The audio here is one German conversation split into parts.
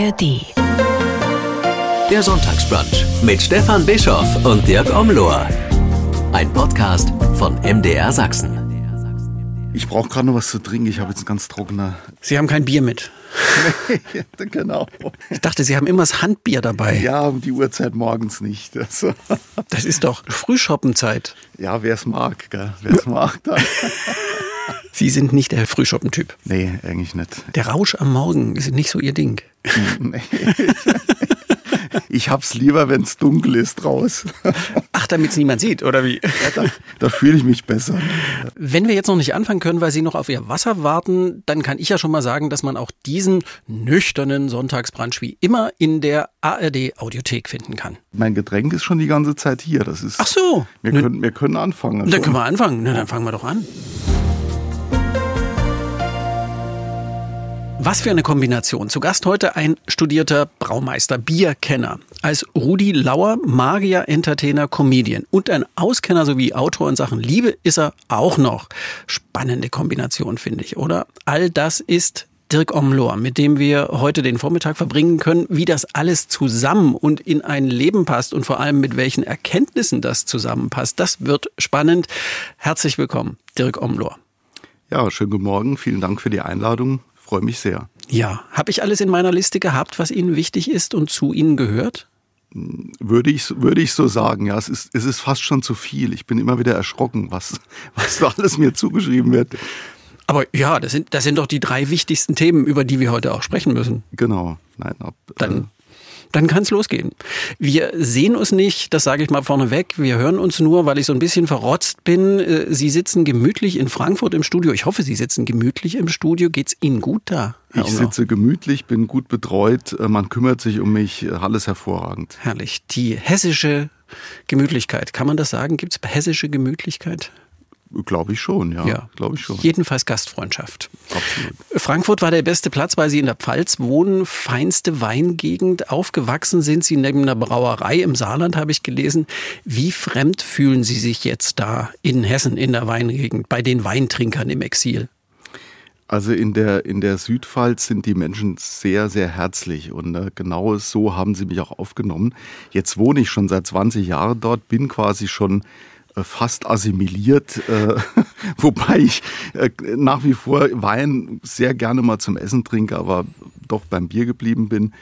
ARD. Der Sonntagsbrunch mit Stefan Bischoff und Dirk Omlohr. Ein Podcast von MDR Sachsen. Ich brauche gerade noch was zu trinken. Ich habe jetzt ein ganz trockener. Sie haben kein Bier mit. genau. Ich dachte, Sie haben immer das Handbier dabei. Ja, um die Uhrzeit morgens nicht. Also, Das ist doch Frühschoppenzeit. ja, wer es mag, wer es mag, dann. Sie sind nicht der Frühschoppentyp. Nee, eigentlich nicht. Der Rausch am Morgen ist nicht so Ihr Ding. Nee. Ich hab's lieber, wenn es dunkel ist raus. Ach, damit es niemand sieht, oder wie? Da, da fühle ich mich besser. Wenn wir jetzt noch nicht anfangen können, weil Sie noch auf Ihr Wasser warten, dann kann ich ja schon mal sagen, dass man auch diesen nüchternen Sonntagsbrunch wie immer in der ARD Audiothek finden kann. Mein Getränk ist schon die ganze Zeit hier. Das ist. Ach so. Wir Ne- können, wir können anfangen. Dann können wir anfangen. Na, dann fangen wir doch an. Was für eine Kombination. Zu Gast heute ein studierter Braumeister, Bierkenner. Als Rudi Lauer, Magier, Entertainer, Comedian und ein Auskenner sowie Autor in Sachen Liebe ist er auch noch. Spannende Kombination, finde ich, oder? All das ist Dirk Omlohr, mit dem wir heute den Vormittag verbringen können, wie das alles zusammen und in ein Leben passt und vor allem mit welchen Erkenntnissen das zusammenpasst. Das wird spannend. Herzlich willkommen, Dirk Omlohr. Ja, schönen guten Morgen. Vielen Dank für die Einladung. Freue mich sehr. Ja, habe ich alles in meiner Liste gehabt, was Ihnen wichtig ist und zu Ihnen gehört? Würde ich, würde ich so sagen. Ja, es ist, es ist fast schon zu viel. Ich bin immer wieder erschrocken, was, was da alles mir zugeschrieben wird. Aber ja, das sind, das sind doch die drei wichtigsten Themen, über die wir heute auch sprechen müssen. Genau. Nein, ab, Dann, dann kann es losgehen. Wir sehen uns nicht, das sage ich mal vorneweg. Wir hören uns nur, weil ich so ein bisschen verrotzt bin. Äh, Sie sitzen gemütlich in Frankfurt im Studio. Ich hoffe, Sie sitzen gemütlich im Studio. Geht's Ihnen gut da? Ich sitze gemütlich, bin gut betreut, äh, man kümmert sich um mich, äh, alles hervorragend. Herrlich. Die hessische Gemütlichkeit. Kann man das sagen? Gibt's hessische Gemütlichkeit? Glaube ich schon, ja. Glaube ich schon. Jedenfalls Gastfreundschaft. Absolut. Frankfurt war der beste Platz, weil Sie in der Pfalz wohnen, feinste Weingegend. Aufgewachsen sind Sie neben einer Brauerei im Saarland, habe ich gelesen. Wie fremd fühlen Sie sich jetzt da in Hessen, in der Weingegend, bei den Weintrinkern im Exil? Also in der, in der Südpfalz sind die Menschen sehr, sehr herzlich und äh, genau so haben sie mich auch aufgenommen. Jetzt wohne ich schon seit 20 Jahren dort, bin quasi schon fast assimiliert, äh, wobei ich äh, nach wie vor Wein sehr gerne mal zum Essen trinke, aber doch beim Bier geblieben bin.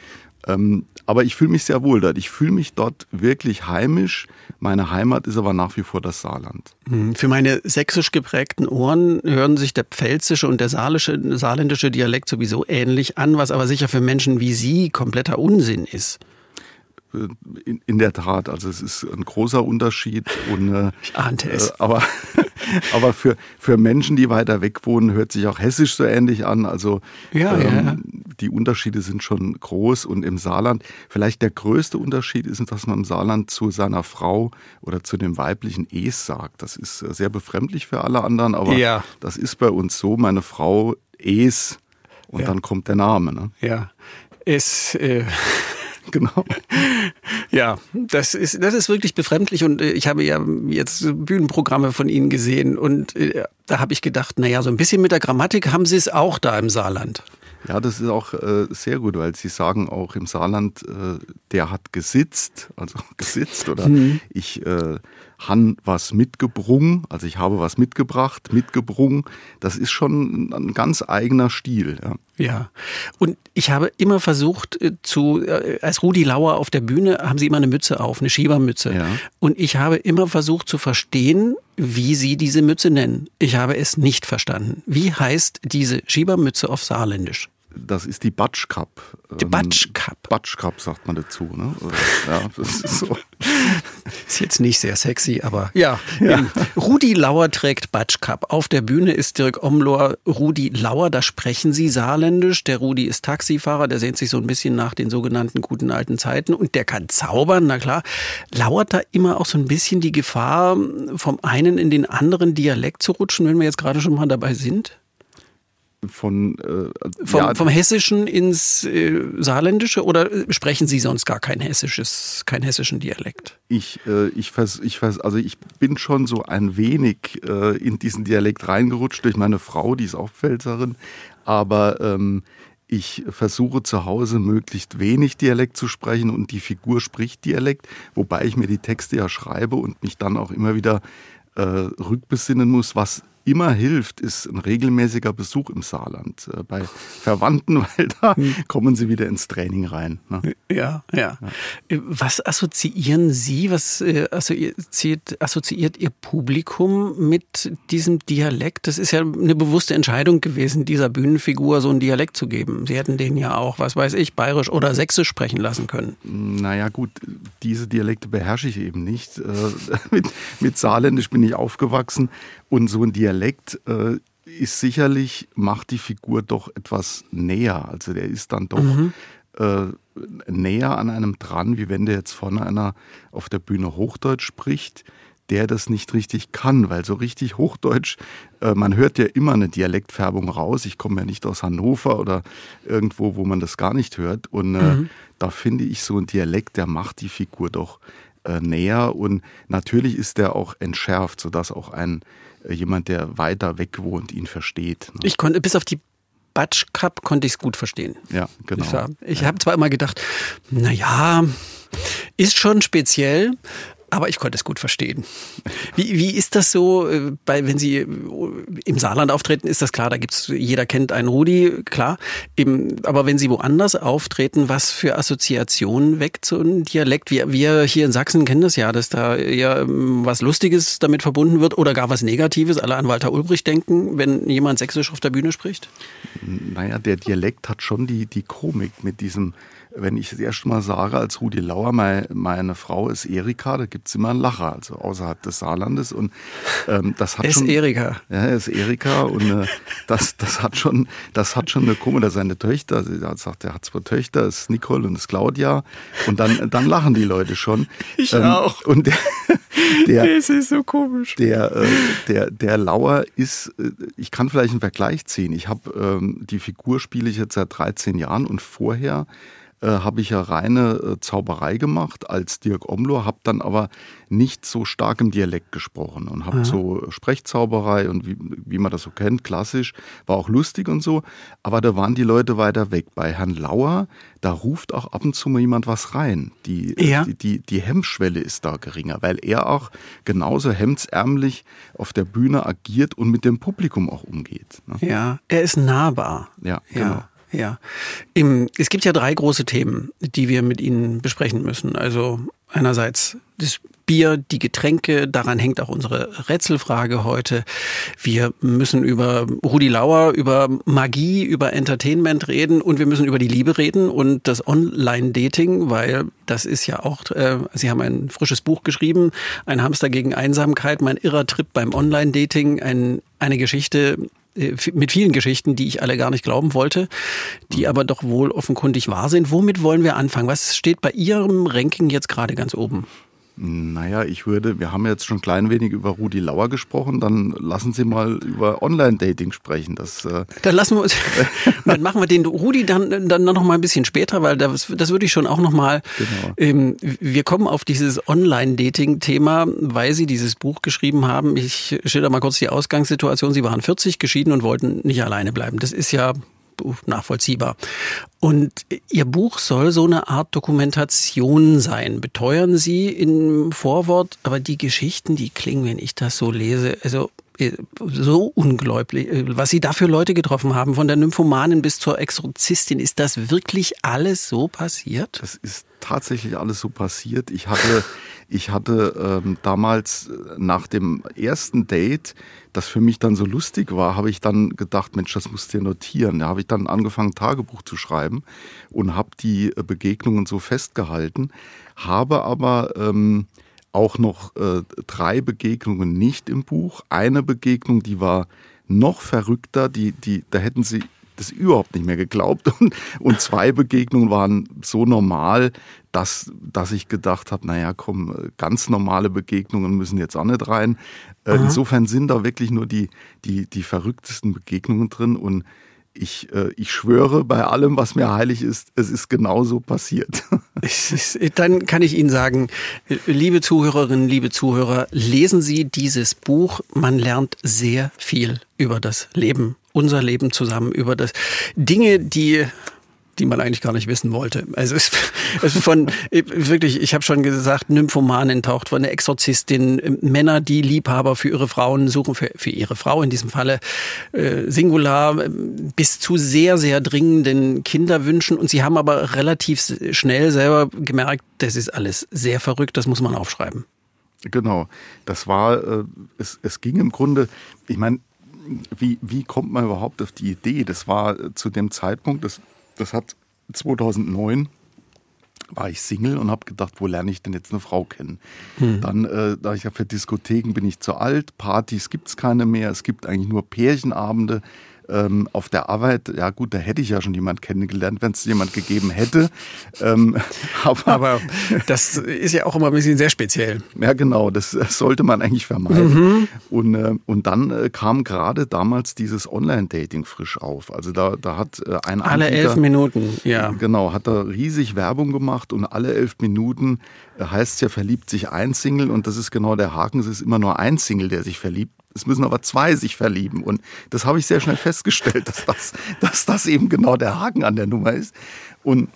Ähm, aber ich fühle mich sehr wohl dort. Ich fühle mich dort wirklich heimisch. Meine Heimat ist aber nach wie vor das Saarland. Hm, Für meine sächsisch geprägten Ohren hören sich der pfälzische und der saarländische, saarländische Dialekt sowieso ähnlich an, was aber sicher für Menschen wie Sie kompletter Unsinn ist. In, in der Tat, also es ist ein großer Unterschied. Und, äh, Ich ahnte es. Äh, aber aber für, für Menschen, die weiter weg wohnen, hört sich auch Hessisch so ähnlich an. Also Ja, ja, ja. die Unterschiede sind schon groß. Und im Saarland, vielleicht der größte Unterschied ist, dass man im Saarland zu seiner Frau oder zu dem weiblichen Es sagt. Das ist äh, sehr befremdlich für alle anderen, aber Ja. das ist bei uns so. Meine Frau Es und dann kommt der Name. Ne? Ja, es, äh, Genau. Ja, das ist, das ist wirklich befremdlich und äh, ich habe ja jetzt Bühnenprogramme von Ihnen gesehen und äh, da habe ich gedacht, naja, so ein bisschen mit der Grammatik haben Sie es auch da im Saarland. Ja, das ist auch äh, sehr gut, weil Sie sagen auch im Saarland, äh, der hat gesitzt, also gesitzt oder ich äh, han was mitgebrungen, also ich habe was mitgebracht, mitgebrungen. Das ist schon ein ganz eigener Stil. Ja. Ja, und ich habe immer versucht äh, zu, äh, als Rudi Lauer auf der Bühne haben Sie immer eine Mütze auf, eine Schiebermütze. Ja. Und ich habe immer versucht zu verstehen, wie Sie diese Mütze nennen. Ich habe es nicht verstanden. Wie heißt diese Schiebermütze auf Saarländisch? Das ist die Batschkap. Die Batschkap. Batschkap sagt man dazu. Ne? Ja, das ist so. Ist jetzt nicht sehr sexy, aber ja. Ähm, Rudi Lauer trägt Batschkap. Auf der Bühne ist Dirk Omlohr Rudi Lauer. Da sprechen sie saarländisch. Der Rudi ist Taxifahrer. Der sehnt sich so ein bisschen nach den sogenannten guten alten Zeiten. Und der kann zaubern, na klar. Lauert da immer auch so ein bisschen die Gefahr, vom einen in den anderen Dialekt zu rutschen, wenn wir jetzt gerade schon mal dabei sind? Von, äh, Vom, ja, vom Hessischen ins äh, Saarländische oder äh, sprechen Sie sonst gar kein hessisches, keinen hessischen Dialekt? Ich, äh, ich, vers, ich vers, also ich bin schon so ein wenig äh, in diesen Dialekt reingerutscht durch meine Frau, die ist auch Pfälzerin. Aber ähm, Ich versuche zu Hause möglichst wenig Dialekt zu sprechen und die Figur spricht Dialekt, wobei ich mir die Texte ja schreibe und mich dann auch immer wieder äh, rückbesinnen muss, was immer hilft, ist ein regelmäßiger Besuch im Saarland äh, bei Verwandten, weil da hm. kommen sie wieder ins Training rein. Ne? Ja, ja, ja, Was assoziieren Sie, was äh, assoziiert, assoziiert Ihr Publikum mit diesem Dialekt? Das ist ja eine bewusste Entscheidung gewesen, dieser Bühnenfigur so einen Dialekt zu geben. Sie hätten den ja auch, was weiß ich, bayerisch oder sächsisch sprechen lassen können. Naja gut, diese Dialekte beherrsche ich eben nicht. Äh, mit, mit Saarländisch bin ich aufgewachsen und so ein Dialekt äh, ist sicherlich, macht die Figur doch etwas näher. Also der ist dann doch mhm. äh, näher an einem dran, wie wenn der jetzt vorne einer auf der Bühne Hochdeutsch spricht, der das nicht richtig kann, weil so richtig Hochdeutsch, äh, man hört ja immer eine Dialektfärbung raus. Ich komme ja nicht aus Hannover oder irgendwo, wo man das gar nicht hört. Und äh, mhm. da finde ich so ein Dialekt, der macht die Figur doch äh, näher und natürlich ist der auch entschärft, sodass auch ein äh, jemand, der weiter weg wohnt, ihn versteht. Ne? Ich konnte bis auf die Batsch Cup konnte ich es gut verstehen. Ja, genau. Ich, ich habe zwar immer gedacht, naja, ist schon speziell, aber ich konnte es gut verstehen. Wie, wie ist das so, äh, bei, wenn Sie äh, im Saarland auftreten, ist das klar, da gibt's, jeder kennt einen Rudi, klar. Eben, aber wenn Sie woanders auftreten, was für Assoziationen weckt so ein Dialekt? Wir, wir hier in Sachsen kennen das ja, dass da eher ähm, was Lustiges damit verbunden wird oder gar was Negatives. Alle an Walter Ulbricht denken, wenn jemand Sächsisch auf der Bühne spricht? Naja, der Dialekt hat schon die, die Komik mit diesem wenn ich das erste Mal sage, als Rudi Lauer, meine, meine Frau ist Erika, da gibt es immer einen Lacher, also außerhalb des Saarlandes. Und ähm, das hat ist schon. Erika. Ja, ist Erika und äh, das, das hat schon, das hat schon eine Komisch, da seine Töchter, er sagt, er hat zwei Töchter, das ist Nicole und das ist Claudia. Und dann, dann lachen die Leute schon. Ich ähm, auch. Und der, der, das ist so komisch. Der, äh, der, der Lauer ist, äh, ich kann vielleicht einen Vergleich ziehen. Ich habe ähm, die Figur spiele ich jetzt seit 13 Jahren und vorher äh, habe ich ja reine äh, Zauberei gemacht als Dirk Omlo, habe dann aber nicht so stark im Dialekt gesprochen und habe so Sprechzauberei und wie, wie man das so kennt, klassisch, war auch lustig und so, aber da waren die Leute weiter weg. Bei Herrn Lauer, da ruft auch ab und zu mal jemand was rein. Die, ja. die, die, die Hemmschwelle ist da geringer, weil er auch genauso hemdsärmlich auf der Bühne agiert und mit dem Publikum auch umgeht. Ne? Ja, er ist nahbar. Ja, genau. Ja. Ja. Im, es gibt ja drei große Themen, die wir mit Ihnen besprechen müssen. Also einerseits das Bier, die Getränke, daran hängt auch unsere Rätselfrage heute. Wir müssen über Rudi Lauer, über Magie, über Entertainment reden und wir müssen über die Liebe reden und das Online-Dating, weil das ist ja auch, äh, Sie haben ein frisches Buch geschrieben, ein Hamster gegen Einsamkeit, mein irrer Trip beim Online-Dating, ein, eine Geschichte, mit vielen Geschichten, die ich alle gar nicht glauben wollte, die aber doch wohl offenkundig wahr sind. Womit wollen wir anfangen? Was steht bei Ihrem Ranking jetzt gerade ganz oben? Naja, ich würde, wir haben jetzt schon ein klein wenig über Rudi Lauer gesprochen, dann lassen Sie mal über Online-Dating sprechen. Das, äh dann lassen wir uns, dann machen wir den Rudi dann, dann noch mal ein bisschen später, weil das, das würde ich schon auch noch mal, genau. ähm, wir kommen auf dieses Online-Dating-Thema, weil Sie dieses Buch geschrieben haben. Ich schilder mal kurz die Ausgangssituation. Sie waren 40 geschieden und wollten nicht alleine bleiben. Das ist ja nachvollziehbar. Und Ihr Buch soll so eine Art Dokumentation sein, beteuern Sie im Vorwort, aber die Geschichten, die klingen, wenn ich das so lese, also äh, so unglaublich, äh, was Sie da für Leute getroffen haben, von der Nymphomanin bis zur Exorzistin. Ist das wirklich alles so passiert? Das ist tatsächlich alles so passiert. Ich hatte, ich hatte ähm, damals äh, nach dem ersten Date, das für mich dann so lustig war, habe ich dann gedacht, Mensch, das musst du dir notieren. Da habe ich dann angefangen, Tagebuch zu schreiben und habe die Begegnungen so festgehalten, habe aber ähm, auch noch äh, drei Begegnungen nicht im Buch. Eine Begegnung, die war noch verrückter, die, die, da hätten sie das überhaupt nicht mehr geglaubt. Und, und zwei Begegnungen waren so normal, dass, dass ich gedacht habe, naja, komm, ganz normale Begegnungen müssen jetzt auch nicht rein. Äh, insofern sind da wirklich nur die, die, die verrücktesten Begegnungen drin. Und ich, äh, ich schwöre bei allem, was mir heilig ist, es ist genauso passiert. Dann kann ich Ihnen sagen, liebe Zuhörerinnen, liebe Zuhörer, lesen Sie dieses Buch. Man lernt sehr viel über das Leben unser Leben zusammen über das Dinge, die die man eigentlich gar nicht wissen wollte. Also es, ist von wirklich, ich habe schon gesagt, Nymphomanin taucht von eine Exorzistin, Männer, die Liebhaber für ihre Frauen suchen, für, für ihre Frau in diesem Falle äh, Singular, bis zu sehr, sehr dringenden Kinderwünschen. Und sie haben aber relativ schnell selber gemerkt, das ist alles sehr verrückt, das muss man aufschreiben. Genau, das war, äh, es, es ging im Grunde, ich meine, wie, wie kommt man überhaupt auf die Idee? Das war äh, zu dem Zeitpunkt, das das hat 2009 war ich Single und habe gedacht, wo lerne ich denn jetzt eine Frau kennen? Hm. Dann, äh, da ich ja für Diskotheken bin ich zu alt, Partys gibt es keine mehr, es gibt eigentlich nur Pärchenabende ähm, auf der Arbeit, ja gut, da hätte ich ja schon jemand kennengelernt, wenn es jemand gegeben hätte. Ähm, aber, aber, das ist ja auch immer ein bisschen sehr speziell. Ja, genau, das sollte man eigentlich vermeiden. Mhm. Und, äh, und dann äh, kam gerade damals dieses Online-Dating frisch auf. Also da, da hat äh, ein Alle Anbieter, elf Minuten, ja. Genau, hat da riesig Werbung gemacht und alle elf Minuten äh, heißt ja, verliebt sich ein Single und das ist genau der Haken, es ist immer nur ein Single, der sich verliebt es müssen aber zwei sich verlieben. Und das habe ich sehr schnell festgestellt, dass das, dass das eben genau der Haken an der Nummer ist. Und,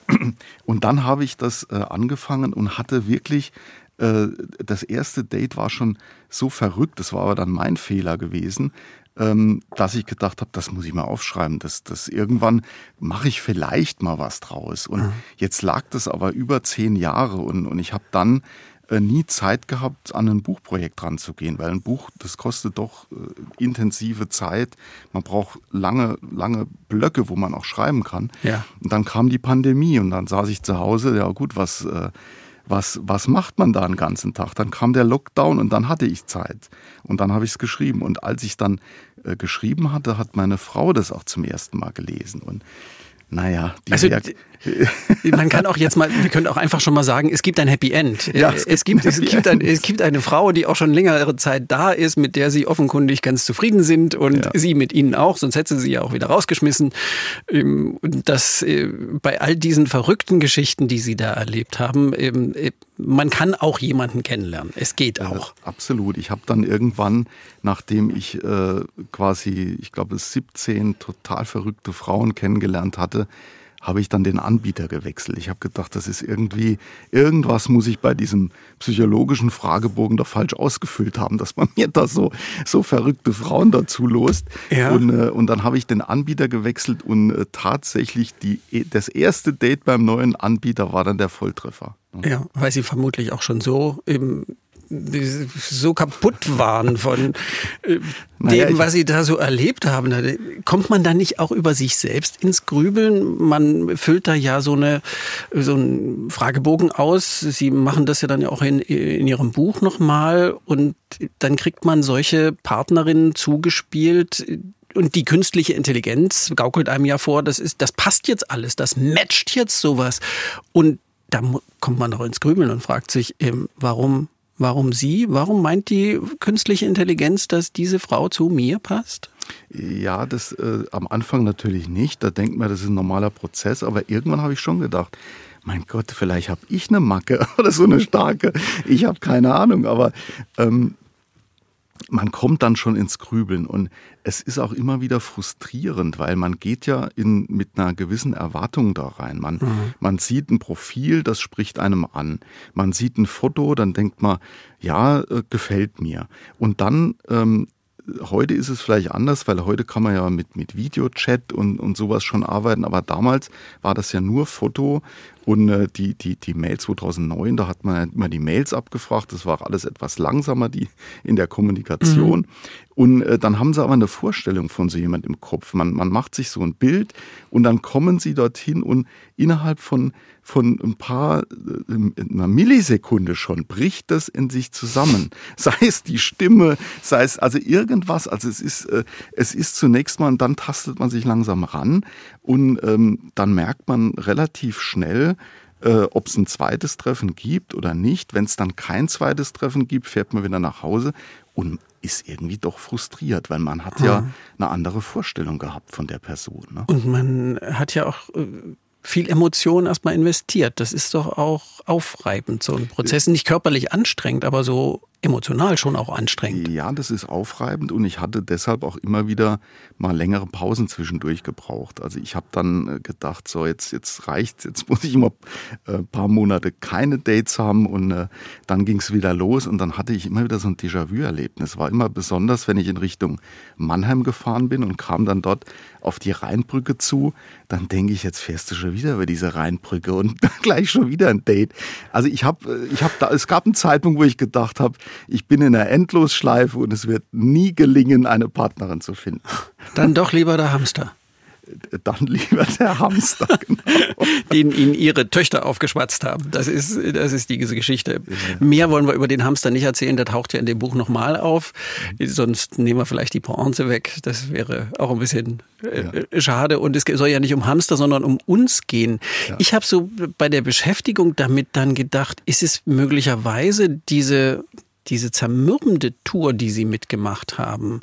und dann habe ich das äh, angefangen und hatte wirklich, äh, das erste Date war schon so verrückt, das war aber dann mein Fehler gewesen, ähm, dass ich gedacht habe, das muss ich mal aufschreiben. Das, das irgendwann mache ich vielleicht mal was draus. Und mhm. jetzt lag das aber über zehn Jahre und, und ich habe dann nie Zeit gehabt, an ein Buchprojekt ranzugehen, weil ein Buch, das kostet doch äh, intensive Zeit. Man braucht lange, lange Blöcke, wo man auch schreiben kann. Ja. Und dann kam die Pandemie und dann saß ich zu Hause, ja gut, was, äh, was, was macht man da den ganzen Tag? Dann kam der Lockdown und dann hatte ich Zeit. Und dann habe ich es geschrieben. Und als ich dann äh, geschrieben hatte, hat meine Frau das auch zum ersten Mal gelesen. Und naja, die also, man kann auch jetzt mal, wir können auch einfach schon mal sagen, es gibt ein Happy End. Ja, es, es, gibt, es, gibt ein, es gibt eine Frau, die auch schon längere Zeit da ist, mit der sie offenkundig ganz zufrieden sind und ja. sie mit ihnen auch, sonst hätte sie ja auch wieder rausgeschmissen. Ähm, das äh, bei all diesen verrückten Geschichten, die sie da erlebt haben, ähm, äh, man kann auch jemanden kennenlernen. Es geht auch. Ja, absolut. Ich habe dann irgendwann, nachdem ich äh, quasi, ich glaube, 17 total verrückte Frauen kennengelernt hatte, habe ich dann den Anbieter gewechselt. Ich habe gedacht, das ist irgendwie, irgendwas muss ich bei diesem psychologischen Fragebogen da falsch ausgefüllt haben, dass man mir da so, so verrückte Frauen dazu lost. Ja. Und, äh, und dann habe ich den Anbieter gewechselt und äh, tatsächlich die, das erste Date beim neuen Anbieter war dann der Volltreffer. Ja, weil sie vermutlich auch schon so im so kaputt waren von äh, naja, dem, was sie da so erlebt haben. Kommt man da nicht auch über sich selbst ins Grübeln? Man füllt da ja so, eine, so einen Fragebogen aus. Sie machen das ja dann ja auch in, in Ihrem Buch nochmal und dann kriegt man solche Partnerinnen zugespielt, und die künstliche Intelligenz gaukelt einem ja vor, das ist, das passt jetzt alles, das matcht jetzt sowas. Und da kommt man doch ins Grübeln und fragt sich, ähm, warum Warum sie? Warum meint die künstliche Intelligenz, dass diese Frau zu mir passt? Ja, das äh, am Anfang natürlich nicht. Da denkt man, das ist ein normaler Prozess. Aber irgendwann habe ich schon gedacht, mein Gott, vielleicht habe ich eine Macke oder so eine starke. Ich habe keine Ahnung. Aber ähm, man kommt dann schon ins Grübeln und es ist auch immer wieder frustrierend, weil man geht ja in, mit einer gewissen Erwartung da rein. Man, mhm. man sieht ein Profil, das spricht einem an. Man sieht ein Foto, dann denkt man, ja, äh, gefällt mir. Und dann ähm, heute ist es vielleicht anders, weil heute kann man ja mit, mit Videochat und, und sowas schon arbeiten, aber damals war das ja nur Foto und äh, die, die, die Mail 2009, da hat man immer die Mails abgefragt, das war alles etwas langsamer die, in der Kommunikation. Mhm. Und äh, dann haben sie aber eine Vorstellung von so jemand im Kopf. Man, man macht sich so ein Bild und dann kommen sie dorthin und innerhalb von, von ein paar, äh, einer Millisekunde schon, bricht das in sich zusammen. Sei es die Stimme, sei es also irgendwas. Also es ist, äh, es ist zunächst mal, und dann tastet man sich langsam ran und ähm, dann merkt man relativ schnell, äh, ob es ein zweites Treffen gibt oder nicht. Wenn es dann kein zweites Treffen gibt, fährt man wieder nach Hause und ist irgendwie doch frustriert, weil man hat ja eine andere Vorstellung gehabt von der Person. Ne? Und man hat ja auch äh, viel Emotion erstmal investiert. Das ist doch auch aufreibend, so ein Prozess. Nicht körperlich anstrengend, aber so emotional schon auch anstrengend. Ja, das ist aufreibend und ich hatte deshalb auch immer wieder mal längere Pausen zwischendurch gebraucht. Also ich habe dann äh, gedacht, so jetzt, jetzt reicht's, jetzt muss ich mal ein äh, paar Monate keine Dates haben und äh, dann ging es wieder los und dann hatte ich immer wieder so ein Déjà-vu-Erlebnis. War immer besonders, wenn ich in Richtung Mannheim gefahren bin und kam dann dort auf die Rheinbrücke zu, dann denke ich, jetzt fährst du schon wieder über diese Rheinbrücke und gleich schon wieder ein Date. Also ich habe, ich habe da, es gab einen Zeitpunkt, wo ich gedacht habe, ich bin in einer Endlosschleife und es wird nie gelingen, eine Partnerin zu finden. Dann doch lieber der Hamster dann lieber der Hamster, genau. den ihnen ihre Töchter aufgeschwatzt haben. Das ist, das ist diese Geschichte. Mehr wollen wir über den Hamster nicht erzählen, der taucht ja in dem Buch nochmal auf. Sonst nehmen wir vielleicht die Pointe weg. Das wäre auch ein bisschen äh, ja. schade. Und es soll ja nicht um Hamster, sondern um uns gehen. Ja. Ich habe so bei der Beschäftigung damit dann gedacht, ist es möglicherweise diese diese zermürbende Tour, die sie mitgemacht haben,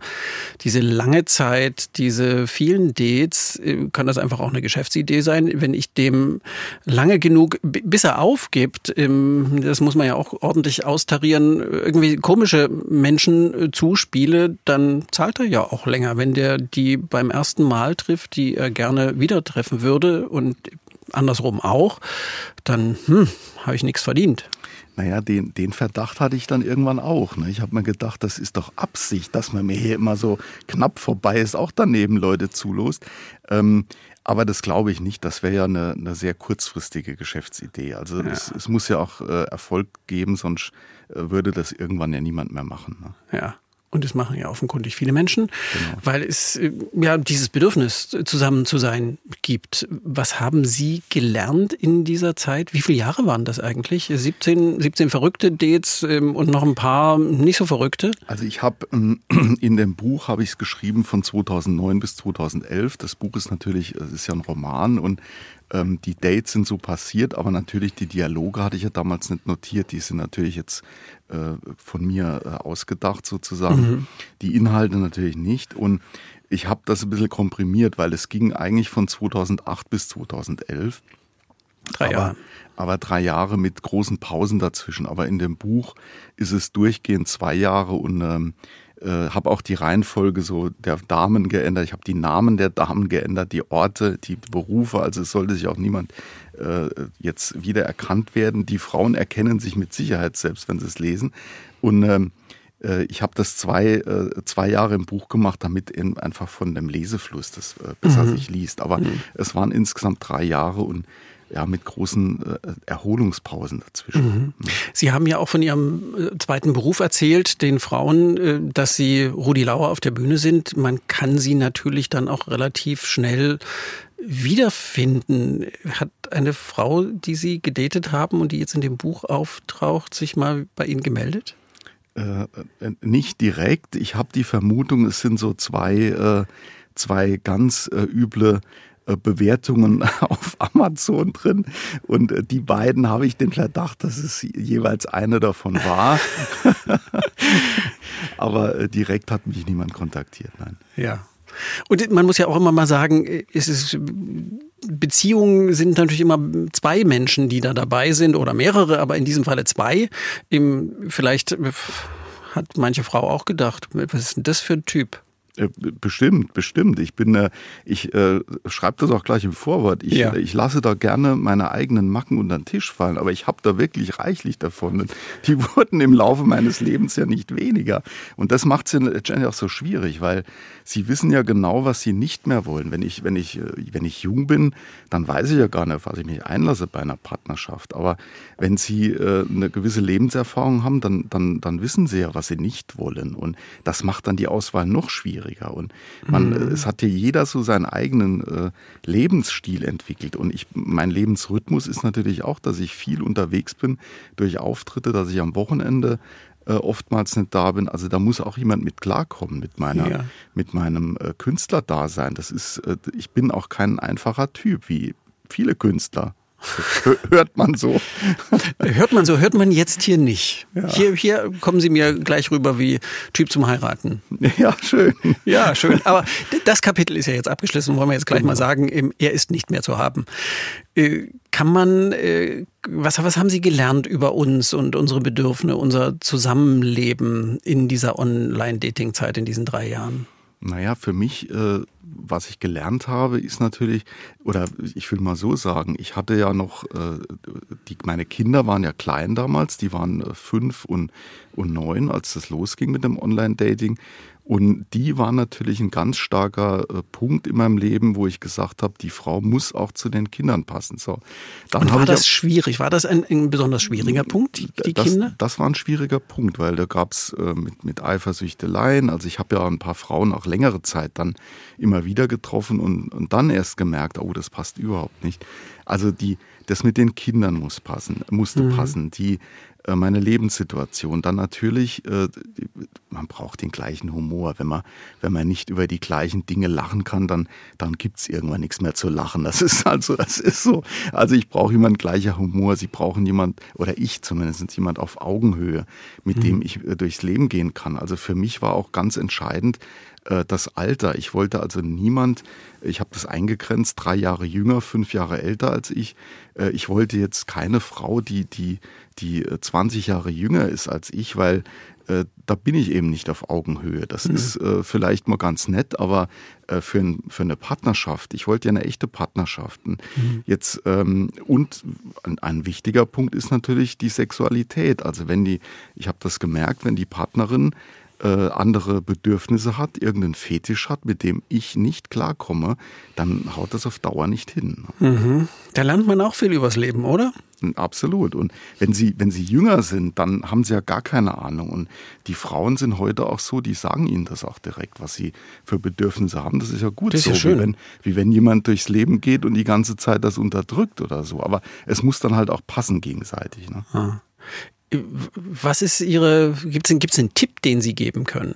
diese lange Zeit, diese vielen Dates, äh, kann das einfach auch eine Geschäftsidee sein, wenn ich dem lange genug, bis er aufgibt, ähm, das muss man ja auch ordentlich austarieren, irgendwie komische Menschen äh, zuspiele, dann zahlt er ja auch länger. Wenn der die beim ersten Mal trifft, die er gerne wieder treffen würde und andersrum auch, dann hm, habe ich nichts verdient. Naja, den, den Verdacht hatte ich dann irgendwann auch. Ne? Ich habe mir gedacht, das ist doch Absicht, dass man mir hier immer so knapp vorbei ist, auch daneben Leute zulost. Ähm, aber das glaube ich nicht. Das wäre ja eine, eine, sehr kurzfristige Geschäftsidee. Also ja. es, es, muss ja auch äh, Erfolg geben, sonst äh, würde das irgendwann ja niemand mehr machen. Ne? Ja. Und das machen ja offenkundig viele Menschen, genau. weil es äh, ja dieses Bedürfnis, zusammen zu sein, gibt. Was haben Sie gelernt in dieser Zeit? Wie viele Jahre waren das eigentlich? 17, 17 verrückte Dates ähm, und noch ein paar nicht so verrückte? Also ich habe ähm, in dem Buch habe ich es geschrieben von 2009 bis 2011. Das Buch ist natürlich, es ist ja ein Roman und ähm, die Dates sind so passiert, aber natürlich die Dialoge hatte ich ja damals nicht notiert. Die sind natürlich jetzt äh, von mir äh, ausgedacht sozusagen. Mhm. Die Inhalte natürlich nicht. Und ich habe das ein bisschen komprimiert, weil es ging eigentlich von 2008 bis 2011. Drei Jahre. Aber, drei Jahre mit großen Pausen dazwischen. Aber in dem Buch ist es durchgehend zwei Jahre und ähm, äh, habe auch die Reihenfolge so der Damen geändert. Ich habe die Namen der Damen geändert, die Orte, die Berufe. Also es sollte sich auch niemand äh, jetzt wieder erkannt werden. Die Frauen erkennen sich mit Sicherheit selbst, wenn sie es lesen. Und ähm, äh, ich habe das zwei, äh, zwei Jahre im Buch gemacht, damit eben einfach von dem Lesefluss das äh, besser mhm. sich liest. Aber mhm. es waren insgesamt drei Jahre und ja, mit großen äh, Erholungspausen dazwischen. Mhm. Sie haben ja auch von Ihrem äh, zweiten Beruf erzählt, den Frauen, äh, dass Sie Rudi Lauer auf der Bühne sind. Man kann Sie natürlich dann auch relativ schnell wiederfinden. Hat eine Frau, die Sie gedatet haben und die jetzt in dem Buch auftaucht, sich mal bei Ihnen gemeldet? Äh, nicht direkt. Ich habe die Vermutung, es sind so zwei, äh, zwei ganz äh, üble Bewertungen auf Amazon drin und äh, die beiden habe ich den Verdacht, dass es jeweils eine davon war. Aber äh, direkt hat mich niemand kontaktiert, nein. Ja. Und man muss ja auch immer mal sagen, es ist, Beziehungen sind natürlich immer zwei Menschen, die da dabei sind oder mehrere, aber in diesem Falle zwei. vielleicht hat manche Frau auch gedacht, was ist denn das für ein Typ? Äh, bestimmt, bestimmt. Ich bin, äh, ich äh, schreibe das auch gleich im Vorwort. Ich, ja. ich lasse da gerne meine eigenen Macken unter den Tisch fallen, aber ich habe da wirklich reichlich davon. Die wurden im Laufe meines Lebens ja nicht weniger. Und das macht es ja letztendlich auch so schwierig, weil sie wissen ja genau, was sie nicht mehr wollen. Wenn ich, wenn ich, äh, wenn ich jung bin, dann weiß ich ja gar nicht, was ich mich einlasse bei einer Partnerschaft. Aber wenn sie äh, eine gewisse Lebenserfahrung haben, dann, dann, dann wissen sie ja, was sie nicht wollen. Und das macht dann die Auswahl noch schwieriger schwieriger. Und man, mhm. es hat ja jeder so seinen eigenen äh, Lebensstil entwickelt. Und ich, mein Lebensrhythmus ist natürlich auch, dass ich viel unterwegs bin durch Auftritte, dass ich am Wochenende äh, oftmals nicht da bin. Also da muss auch jemand mit klarkommen mit meiner, ja. mit meinem äh, Künstlerdasein. Das ist, äh, ich bin auch kein einfacher Typ wie viele Künstler. hört man so. Hört man so, hört man jetzt hier nicht. Ja. Hier, hier kommen Sie mir gleich rüber wie Typ zum Heiraten. Ja, schön. Ja, schön. Aber das Kapitel ist ja jetzt abgeschlossen, wollen wir jetzt gleich genau. mal sagen. Er ist nicht mehr zu haben. Äh, kann man, äh, was, was haben Sie gelernt über uns und unsere Bedürfnisse, unser Zusammenleben in dieser Online-Dating-Zeit in diesen drei Jahren? Naja, für mich, äh, was ich gelernt habe, ist natürlich, oder ich will mal so sagen, ich hatte ja noch, äh, die, meine Kinder waren ja klein damals, die waren äh, fünf und, und neun, als das losging mit dem Online-Dating. Und die war natürlich ein ganz starker äh, Punkt in meinem Leben, wo ich gesagt habe, die Frau muss auch zu den Kindern passen. So, dann Und war das schwierig? War das ein, ein, besonders schwieriger Punkt, die das, Kinder? Das war ein schwieriger Punkt, weil da gab es äh, mit, mit Eifersüchteleien. Also ich habe ja ein paar Frauen auch längere Zeit dann immer wieder getroffen und, und dann erst gemerkt, oh, das passt überhaupt nicht. Also die, das mit den Kindern muss passen, musste mhm. passen. Die meine Lebenssituation. Dann natürlich, äh, man braucht den gleichen Humor. Wenn man, wenn man nicht über die gleichen Dinge lachen kann, dann, dann gibt's irgendwann nichts mehr zu lachen. Das ist also, das ist so. Also ich brauche jemand gleicher Humor. Sie brauchen jemand, oder ich zumindest, jemand auf Augenhöhe, mit mhm. dem ich äh, durchs Leben gehen kann. Also für mich war auch ganz entscheidend, das Alter. Ich wollte also niemand, ich habe das eingegrenzt, drei Jahre jünger, fünf Jahre älter als ich. Ich wollte jetzt keine Frau, die, die die 20 äh, Jahre jünger ist als ich, weil äh, da bin ich eben nicht auf Augenhöhe. Das mhm. ist äh, vielleicht mal ganz nett, aber äh, für, ein, für eine Partnerschaft, ich wollte ja eine echte Partnerschaft. Mhm. Jetzt, ähm, und ein, ein, wichtiger Punkt ist natürlich die Sexualität. Also wenn die, ich habe das gemerkt, wenn die Partnerin äh, andere Bedürfnisse hat, irgendeinen Fetisch hat, mit dem ich nicht klarkomme, dann haut das auf Dauer nicht hin. Mhm. Da lernt man auch viel übers Leben, oder? Absolut. Und wenn sie, wenn sie jünger sind, dann haben sie ja gar keine Ahnung. Und die Frauen sind heute auch so, die sagen ihnen das auch direkt, was sie für Bedürfnisse haben. Das ist ja gut das so, ja schön. Wie, wenn, wie wenn jemand durchs Leben geht und die ganze Zeit das unterdrückt oder so. Aber es muss dann halt auch passen gegenseitig. Ne? Ah. Was ist Ihre, gibt es gibt's einen Tipp, den Sie geben können?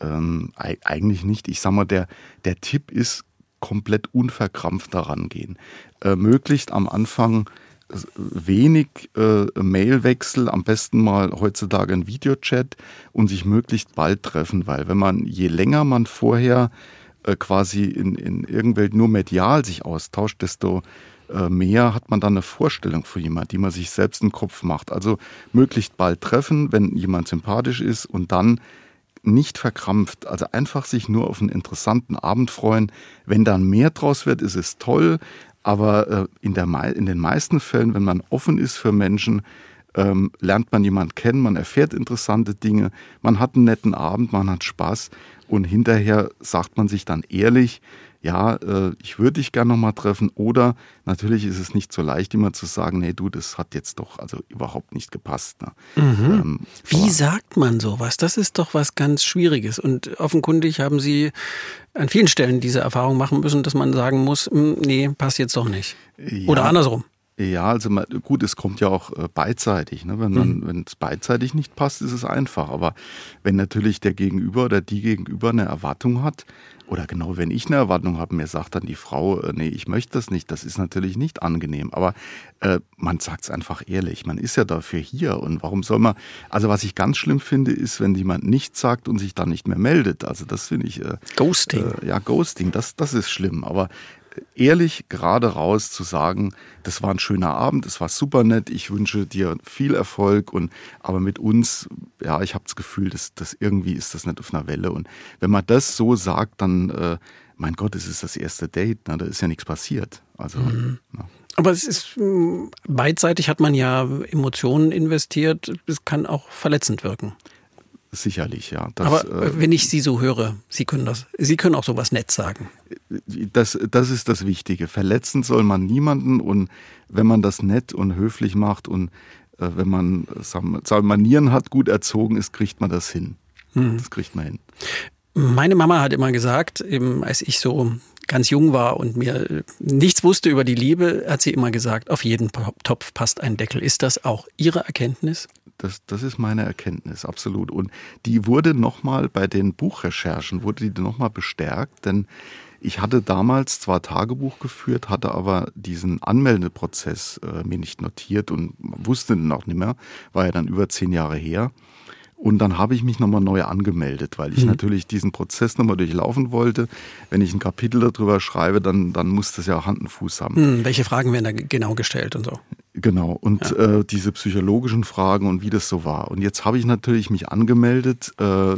Ähm, eigentlich nicht. Ich sag mal, der, der Tipp ist komplett unverkrampft daran gehen. Äh, möglichst am Anfang wenig äh, Mailwechsel, am besten mal heutzutage ein Videochat und sich möglichst bald treffen, weil wenn man, je länger man vorher äh, quasi in, in irgendwelchen nur medial sich austauscht, desto äh, mehr hat man dann eine Vorstellung für jemand, die man sich selbst im Kopf macht. Also möglichst bald treffen, wenn jemand sympathisch ist und dann nicht verkrampft, also einfach sich nur auf einen interessanten Abend freuen. Wenn dann mehr draus wird, ist es toll, aber äh, in, der, in den meisten Fällen, wenn man offen ist für Menschen, ähm, lernt man jemanden kennen, man erfährt interessante Dinge, man hat einen netten Abend, man hat Spaß und hinterher sagt man sich dann ehrlich, ja, äh, ich würde dich gerne nochmal treffen. Oder natürlich ist es nicht so leicht, immer zu sagen, nee, du, das hat jetzt doch also überhaupt nicht gepasst. Ne? Mhm. Ähm, Wie sagt man sowas? Das ist doch was ganz Schwieriges. Und offenkundig haben Sie an vielen Stellen diese Erfahrung machen müssen, dass man sagen muss, hm, nee, passt jetzt doch nicht. Ja. Oder andersrum. Ja, also gut, es kommt ja auch äh, beidseitig. Ne? Wenn man, mhm. wenn es beidseitig nicht passt, ist es einfach. Aber wenn natürlich der Gegenüber oder die Gegenüber eine Erwartung hat, oder genau, wenn ich eine Erwartung habe, mir sagt dann die Frau, äh, nee, ich möchte das nicht, das ist natürlich nicht angenehm. Aber äh, man sagt es einfach ehrlich, man ist ja dafür hier. Und warum soll man, also was ich ganz schlimm finde, ist, wenn jemand nichts sagt und sich dann nicht mehr meldet. Also das finde ich. Äh, Ghosting. Äh, ja, Ghosting, das, das ist schlimm. Aber ehrlich gerade raus zu sagen, das war ein schöner Abend, es war super nett, ich wünsche dir viel Erfolg und aber mit uns, ja, ich habe das Gefühl, dass das irgendwie ist das nicht auf einer Welle und wenn man das so sagt, dann äh, mein Gott, es ist das erste Date, ne? da ist ja nichts passiert. Also mhm. ja. Aber es ist hm, beidseitig hat man ja Emotionen investiert. Es kann auch verletzend wirken. Sicherlich, ja. Das, Aber äh, wenn ich Sie so höre, Sie können das, Sie können auch sowas nett sagen. Das, das ist das Wichtige. Verletzen soll man niemanden und wenn man das nett und höflich macht und äh, wenn man sagen, Manieren hat, gut erzogen ist, kriegt man das hin. Mhm. Das kriegt man hin. Meine Mama hat immer gesagt, eben als ich so ganz jung war und mir nichts wusste über die Liebe, hat sie immer gesagt, auf jeden Topf passt ein Deckel. Ist das auch Ihre Erkenntnis? Das, das ist meine Erkenntnis, absolut. Und die wurde nochmal bei den Buchrecherchen, wurde die nochmal bestärkt, denn Ich hatte damals zwar Tagebuch geführt, hatte aber diesen Anmeldeprozess äh, mir nicht notiert und wusste den auch nicht mehr, war ja dann über zehn Jahre her. Und dann habe ich mich nochmal neu angemeldet, weil ich mhm. natürlich diesen Prozess nochmal durchlaufen wollte. Wenn ich ein Kapitel darüber schreibe, dann, dann muss das ja Hand und Fuß haben. Mhm, welche Fragen werden da genau gestellt und so? Genau, und ja. äh, diese psychologischen Fragen und wie das so war. Und jetzt habe ich natürlich mich angemeldet äh,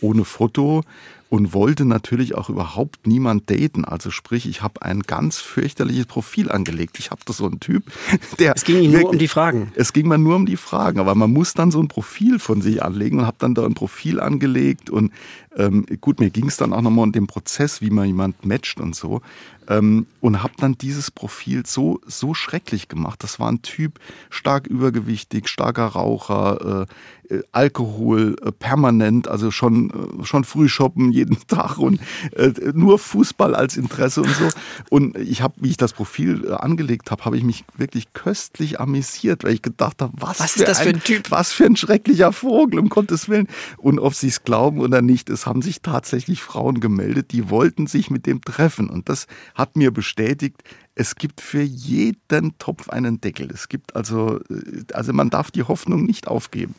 ohne Foto und wollte natürlich auch überhaupt niemand daten. Also sprich, ich habe ein ganz fürchterliches Profil angelegt. Ich habe da so einen Typ, der. Es ging Ihnen nur um die Fragen. Es ging mir nur um die Fragen, aber man muss dann so ein Profil von sich anlegen und habe dann da ein Profil angelegt und ähm, gut, mir ging es dann auch nochmal um den Prozess, wie man jemand matcht und so. Ähm, und habe dann dieses Profil so, so schrecklich gemacht. Das war ein Typ, stark übergewichtig, starker Raucher, äh, äh, Alkohol äh, permanent, also schon, äh, schon früh shoppen jeden Tag und äh, nur Fußball als Interesse und so. Und ich habe, wie ich das Profil äh, angelegt habe, habe ich mich wirklich köstlich amüsiert, weil ich gedacht habe, was, was ist das für ein, ein Typ? Was für ein schrecklicher Vogel, um Gottes Willen. Und ob sie es glauben oder nicht, es haben sich tatsächlich Frauen gemeldet, die wollten sich mit dem treffen. Und das hat mir bestätigt, es gibt für jeden Topf einen Deckel. Es gibt also, äh, also man darf die Hoffnung nicht aufgeben.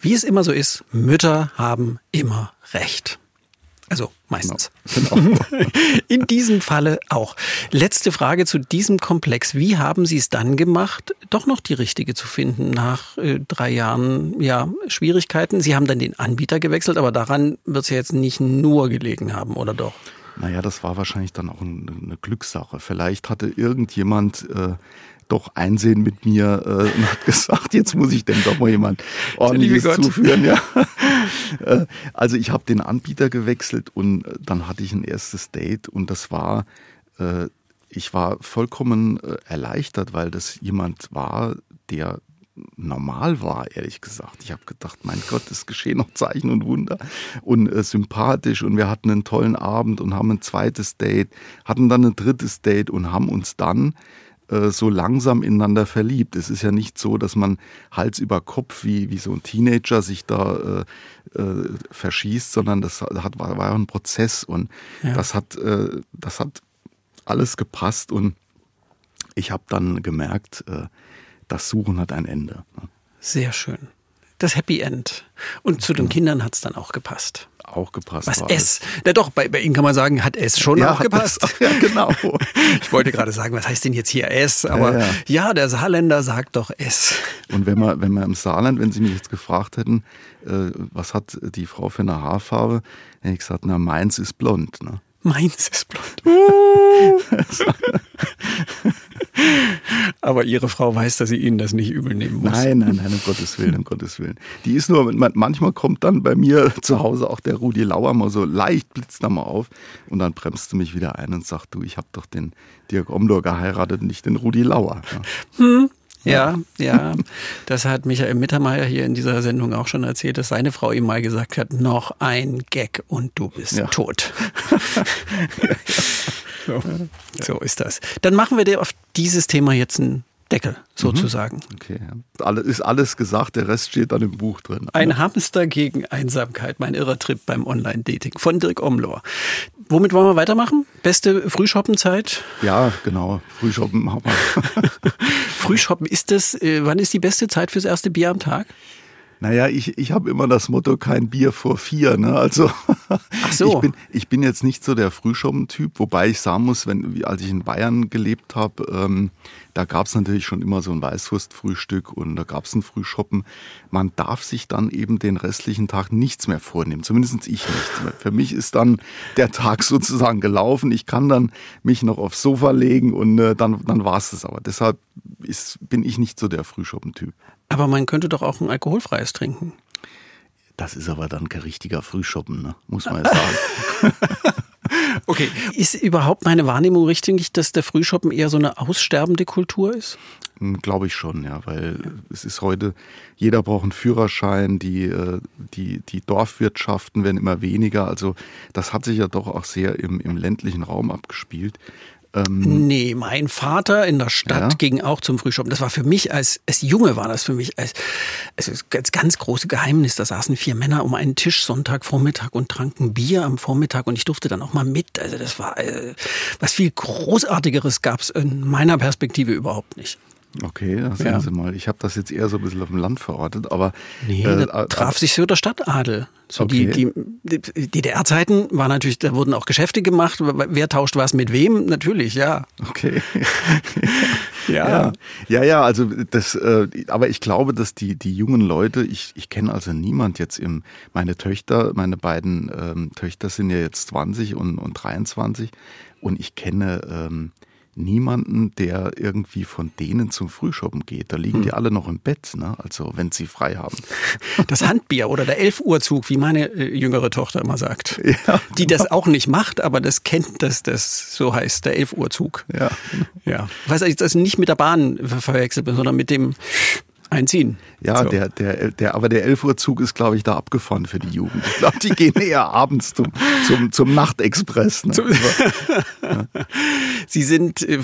Wie es immer so ist, Mütter haben immer Recht. Also meistens. Genau. Genau. In diesem Falle auch. Letzte Frage zu diesem Komplex. Wie haben Sie es dann gemacht, doch noch die richtige zu finden nach äh, drei Jahren ja, Schwierigkeiten? Sie haben dann den Anbieter gewechselt, aber daran wird es ja jetzt nicht nur gelegen haben, oder doch? Naja, das war wahrscheinlich dann auch eine Glückssache. Vielleicht hatte irgendjemand äh, doch Einsehen mit mir äh, und hat gesagt, jetzt muss ich denn doch mal jemand ordentliches zuführen. Ja. Äh, also ich habe den Anbieter gewechselt und äh, dann hatte ich ein erstes Date und das war, äh, ich war vollkommen äh, erleichtert, weil das jemand war, der normal war, ehrlich gesagt. Ich habe gedacht, mein Gott, es geschehen noch Zeichen und Wunder und äh, sympathisch und wir hatten einen tollen Abend und haben ein zweites Date, hatten dann ein drittes Date und haben uns dann äh, so langsam ineinander verliebt. Es ist ja nicht so, dass man Hals über Kopf wie, wie so ein Teenager sich da äh, äh, verschießt, sondern das hat, war, war ein Prozess und ja. das, hat, äh, das hat alles gepasst und ich habe dann gemerkt, äh, das Suchen hat ein Ende. Ne? Sehr schön. Das Happy End. Und zu den Kindern hat es dann auch gepasst. Auch gepasst. Was es? Na doch, bei, bei, Ihnen kann man sagen, hat es schon ja, auch gepasst. Das, ja, genau. ich wollte gerade sagen, was heißt denn jetzt hier es? Aber ja, ja. ja, der Saarländer sagt doch es. Und wenn man, wenn man im Saarland, wenn Sie mich jetzt gefragt hätten, äh, was hat die Frau für eine Haarfarbe, hätte ich gesagt, na, meins ist blond. Ne? Meins ist blond. Aber Ihre Frau weiß, dass sie Ihnen das nicht übel nehmen muss. Nein, nein, nein, um Gottes Willen, um Gottes Willen. Die ist nur, manchmal kommt dann bei mir zu Hause auch der Rudi Lauer mal so leicht blitzt da mal auf und dann bremst du mich wieder ein und sagst, du, ich habe doch den Dirk Omdor geheiratet, nicht den Rudi Lauer. Ja. Hm. Ja, ja. Das hat Michael Mittermeier hier in dieser Sendung auch schon erzählt, dass seine Frau ihm mal gesagt hat, noch ein Gag und du bist ja. tot. So, so ist das. Dann machen wir dir auf dieses Thema jetzt einen Deckel, sozusagen. Mhm. Okay, alles, ist alles gesagt, der Rest steht dann im Buch drin. Ein Hamster gegen Einsamkeit, mein irrer Trip beim Online-Dating von Dirk Omlor. Womit wollen wir weitermachen? Beste Frühschoppenzeit? Ja, genau. Frühschoppen machen wir. Frühschoppen, ist das, äh, wann ist die beste Zeit fürs erste Bier am Tag? Naja, ich, ich habe immer das Motto, kein Bier vor vier. Ne? Also Ach so. ich, bin, ich bin jetzt nicht so der Frühschoppentyp, wobei ich sagen muss, wenn, als ich in Bayern gelebt habe, ähm, da gab es natürlich schon immer so ein Weißwurstfrühstück und da gab es ein Frühschoppen. Man darf sich dann eben den restlichen Tag nichts mehr vornehmen, zumindest ich nicht. Für mich ist dann der Tag sozusagen gelaufen. Ich kann dann mich noch aufs Sofa legen und äh, dann, dann war es das aber. Deshalb ist, bin ich nicht so der Frühschoppentyp. Aber man könnte doch auch ein alkoholfreies trinken. Das ist aber dann kein richtiger Frühschoppen, ne? muss man ja sagen. okay, ist überhaupt meine Wahrnehmung richtig, dass der Frühschoppen eher so eine aussterbende Kultur ist? Hm, Glaube ich schon, ja, weil es ist heute, jeder braucht einen Führerschein, die, äh, die, die Dorfwirtschaften werden immer weniger. Also das hat sich ja doch auch sehr im, im ländlichen Raum abgespielt. Ähm, nee, mein Vater in der Stadt ja? ging auch zum Frühschoppen. Das war für mich als, als Junge war das für mich als, als, als ganz große Geheimnis. Da saßen vier Männer um einen Tisch Sonntagvormittag und tranken Bier am Vormittag und ich durfte dann auch mal mit. Also das war äh, was viel Großartigeres gab es in meiner Perspektive überhaupt nicht. Okay, da sehen ja. Sie mal. Ich habe das jetzt eher so ein bisschen auf dem Land verortet, aber. Nee, äh, da traf sich so der Stadtadel. So okay. die, die, die DDR-Zeiten war natürlich, da wurden auch Geschäfte gemacht. Wer tauscht was mit wem? Natürlich, ja. Okay. ja. ja. Ja, ja, also das, äh, aber ich glaube, dass die, die jungen Leute, ich, ich kenne also niemand jetzt im, meine Töchter, meine beiden ähm, Töchter sind ja jetzt 20 und, und 23 und ich kenne, ähm, niemanden, der irgendwie von denen zum Frühschoppen geht. Da liegen hm. die alle noch im Bett, ne? also wenn sie frei haben. Das Handbier oder der Elfuhrzug, wie meine äh, jüngere Tochter immer sagt. Ja, die das auch nicht macht, aber das kennt, dass das so heißt, der Elfuhrzug. Ja. ja. Ich weiß, dass ich das nicht mit der Bahn verwechselt bin, sondern mit dem einziehen. Ja, so. der, der, der, aber der 11 Uhr Zug ist, glaube ich, da abgefahren für die Jugend. Ich glaube, die gehen eher abends zum, zum, zum Nachtexpress. Ne? ja. Sie sind äh,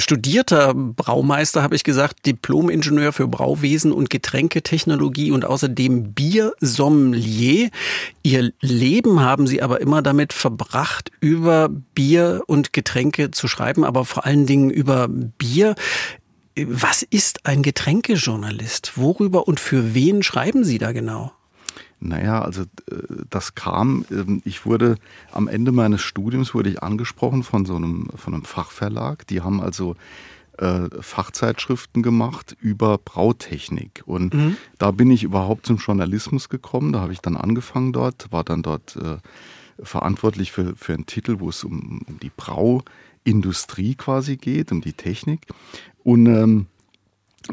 studierter Braumeister, habe ich gesagt, Diplom-Ingenieur für Brauwesen und Getränketechnologie und außerdem Biersommelier. Ihr Leben haben Sie aber immer damit verbracht, über Bier und Getränke zu schreiben, aber vor allen Dingen über Bier. Was ist ein Getränkejournalist? Worüber und für wen schreiben Sie da genau? Naja, also äh, das kam, ähm, ich wurde am Ende meines Studiums wurde ich angesprochen von so einem, von einem Fachverlag. Die haben also äh, Fachzeitschriften gemacht über Brautechnik. Und mhm. da bin ich überhaupt zum Journalismus gekommen. Da habe ich dann angefangen dort, war dann dort äh, verantwortlich für, für einen Titel, wo es um, um die Brauindustrie quasi geht, um die Technik. Und ähm,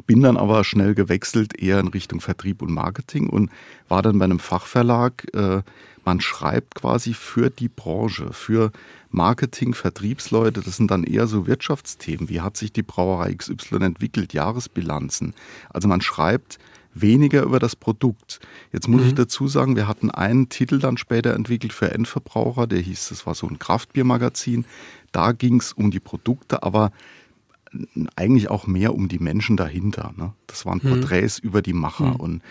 bin dann aber schnell gewechselt eher in Richtung Vertrieb und Marketing und war dann bei einem Fachverlag. Äh, man schreibt quasi für die Branche, für Marketing, Vertriebsleute. Das sind dann eher so Wirtschaftsthemen. Wie hat sich die Brauerei XY entwickelt? Jahresbilanzen. Also man schreibt weniger über das Produkt. Jetzt muss mhm. ich dazu sagen, wir hatten einen Titel dann später entwickelt für Endverbraucher, der hieß, das war so ein Kraftbiermagazin. Da ging es um die Produkte, aber eigentlich auch mehr um die Menschen dahinter. Ne? Das waren hm. Porträts hm. über die Macher hm. und,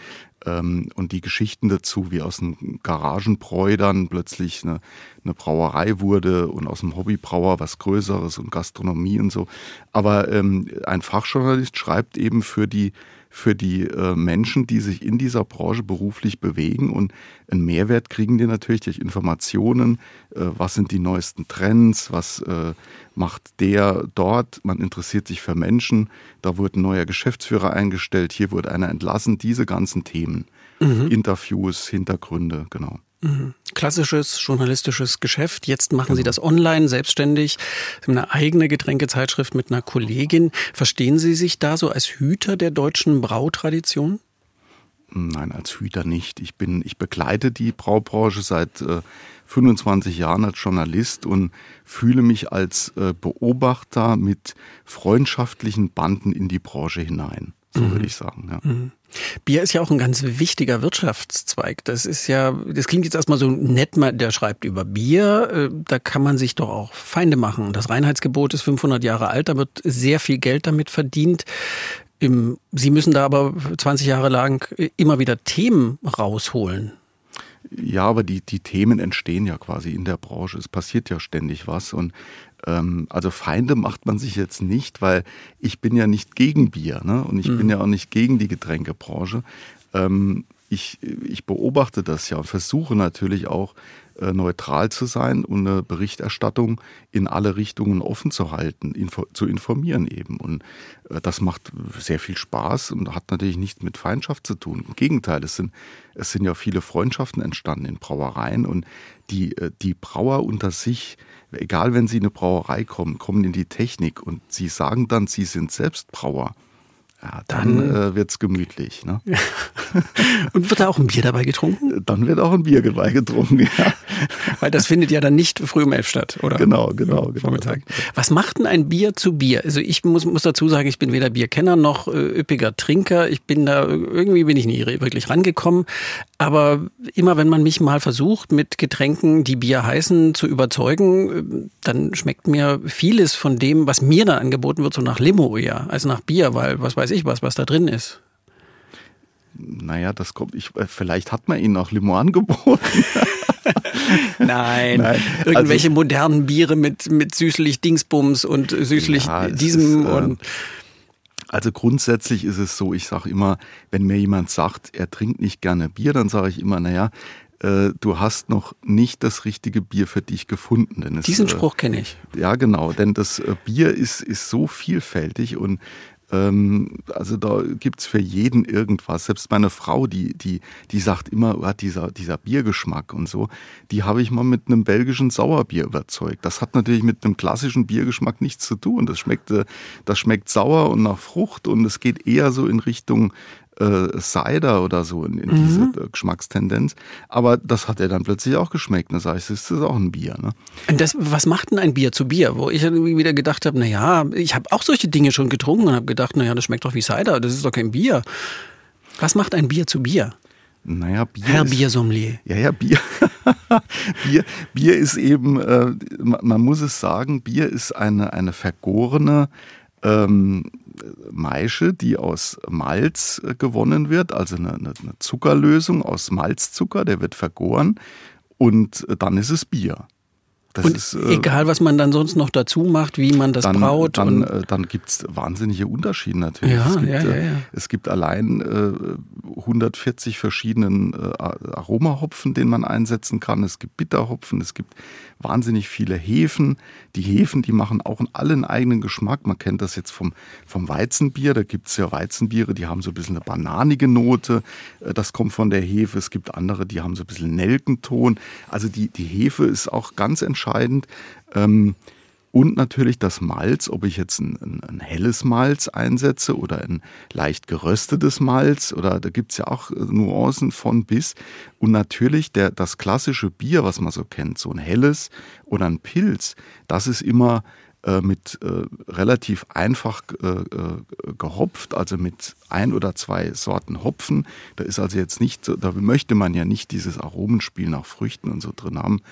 ähm, und die Geschichten dazu, wie aus einem Garagenbräu dann plötzlich eine, eine Brauerei wurde und aus dem Hobbybrauer was Größeres und Gastronomie und so. Aber ähm, ein Fachjournalist schreibt eben für die für die äh, Menschen, die sich in dieser Branche beruflich bewegen. Und einen Mehrwert kriegen die natürlich durch Informationen, äh, was sind die neuesten Trends, was äh, macht der dort, man interessiert sich für Menschen, da wurde ein neuer Geschäftsführer eingestellt, hier wurde einer entlassen, diese ganzen Themen, mhm. Interviews, Hintergründe, genau. Klassisches journalistisches Geschäft. Jetzt machen genau. Sie das online, selbstständig. Sie haben eine eigene Getränkezeitschrift mit einer Kollegin. Verstehen Sie sich da so als Hüter der deutschen Brautradition? Nein, als Hüter nicht. Ich bin, ich begleite die Braubranche seit äh, 25 Jahren als Journalist und fühle mich als äh, Beobachter mit freundschaftlichen Banden in die Branche hinein. So mhm. würde ich sagen. Ja. Mhm. Bier ist ja auch ein ganz wichtiger Wirtschaftszweig. Das ist ja, das klingt jetzt erstmal so nett, der schreibt über Bier. Äh, da kann man sich doch auch Feinde machen. Das Reinheitsgebot ist 500 Jahre alt, da wird sehr viel Geld damit verdient. Sie müssen da aber 20 Jahre lang immer wieder Themen rausholen. Ja, aber die, die Themen entstehen ja quasi in der Branche. Es passiert ja ständig was. Und ähm, also Feinde macht man sich jetzt nicht, weil ich bin ja nicht gegen Bier ne? und ich mhm. bin ja auch nicht gegen die Getränkebranche. Ähm, ich, ich beobachte das ja und versuche natürlich auch äh, neutral zu sein und eine Berichterstattung in alle Richtungen offen zu halten, info zu informieren eben. Und äh, das macht sehr viel Spaß und hat natürlich nichts mit Feindschaft zu tun. Im Gegenteil, es sind, es sind ja viele Freundschaften entstanden in Brauereien und die, äh, die Brauer unter sich, egal wenn sie in eine Brauerei kommen, kommen in die Technik und sie sagen dann, sie sind selbst Brauer. Ja, dann, dann äh, wird es gemütlich. Ne? Und wird da auch ein Bier dabei getrunken? Dann wird auch ein Bier dabei getrunken, ja. Weil das findet ja dann nicht früh um elf statt, oder? Genau, genau, genau. Vormittag. Was macht denn ein Bier zu Bier? Also ich muss, muss dazu sagen, ich bin weder Bierkenner noch äh, üppiger Trinker. Ich bin da, irgendwie bin ich nie wirklich rangekommen. Aber immer wenn man mich mal versucht, mit Getränken, die Bier heißen, zu überzeugen, äh, dann schmeckt mir vieles von dem, was mir dann angeboten wird, so nach Limo eher, als nach Bier, weil was weiß ich was, was da drin ist. Naja, das kommt, ich, äh, vielleicht hat man ihnen auch Limo angeboten. Nein, Nein. irgendwelche also, modernen Biere mit, mit süßlich Dingsbums und süßlich ja, diesem ist, äh, und. Also grundsätzlich ist es so, ich sage immer, wenn mir jemand sagt, er trinkt nicht gerne Bier, dann sage ich immer, naja, äh, du hast noch nicht das richtige Bier für dich gefunden. Denn es, Diesen Spruch kenne ich. Ja, genau, denn das äh, Bier ist, ist so vielfältig und ähm, also da gibt es für jeden irgendwas. Selbst meine Frau, die, die, die sagt immer, oh, dieser, dieser Biergeschmack und so, die habe ich mal mit einem belgischen Sauerbier überzeugt. Das hat natürlich mit einem klassischen Biergeschmack nichts zu tun. Das schmeckt, das schmeckt sauer und nach Frucht und es geht eher so in Richtung äh, Cider oder so in, in mhm. diese äh, Geschmackstendenz. Aber das hat er dann plötzlich auch geschmeckt. Das heißt, es ist auch ein Bier. Ne? Das, was macht denn ein Bier zu Bier? Wo ich wieder gedacht habe, naja, ich habe auch solche Dinge schon getrunken und habe gedacht, naja, das schmeckt doch wie Cider, das ist doch kein Bier. Was macht ein Bier zu Bier? Naja, Bier Herr ist, Biersommelier. Ja, ja, Bier. Bier, Bier ist eben, äh, man muss es sagen, Bier ist eine, eine vergorene ähm, Maische, die aus Malz äh, gewonnen wird, also eine, eine Zuckerlösung aus Malzzucker, der wird vergoren und äh, dann ist es Bier. Das und ist, äh, egal, was man dann sonst noch dazu macht, wie man das dann, braut. Dann, äh, dann gibt es wahnsinnige Unterschiede natürlich. Ja, es, gibt, ja, ja, ja. es gibt allein äh, 140 verschiedenen äh, Aromahopfen, den man einsetzen kann. Es gibt Bitterhopfen, es gibt wahnsinnig viele Hefen. Die Hefen, die machen auch alle einen eigenen Geschmack. Man kennt das jetzt vom, vom Weizenbier. Da gibt es ja Weizenbiere, die haben so ein bisschen eine bananige Note. Äh, das kommt von der Hefe. Es gibt andere, die haben so ein bisschen Nelkenton. Also die, die Hefe ist auch ganz entscheidend entscheidend. Ähm, und natürlich das Malz, ob ich jetzt ein, ein, ein, helles Malz einsetze oder ein leicht geröstetes Malz oder da gibt es ja auch Nuancen von bis. Und natürlich der, das klassische Bier, was man so kennt, so ein helles oder ein Pilz, das ist immer äh, mit äh, relativ einfach äh, äh, gehopft, also mit ein oder zwei Sorten Hopfen. Da ist also jetzt nicht, da möchte man ja nicht dieses Aromenspiel nach Früchten und so drin haben.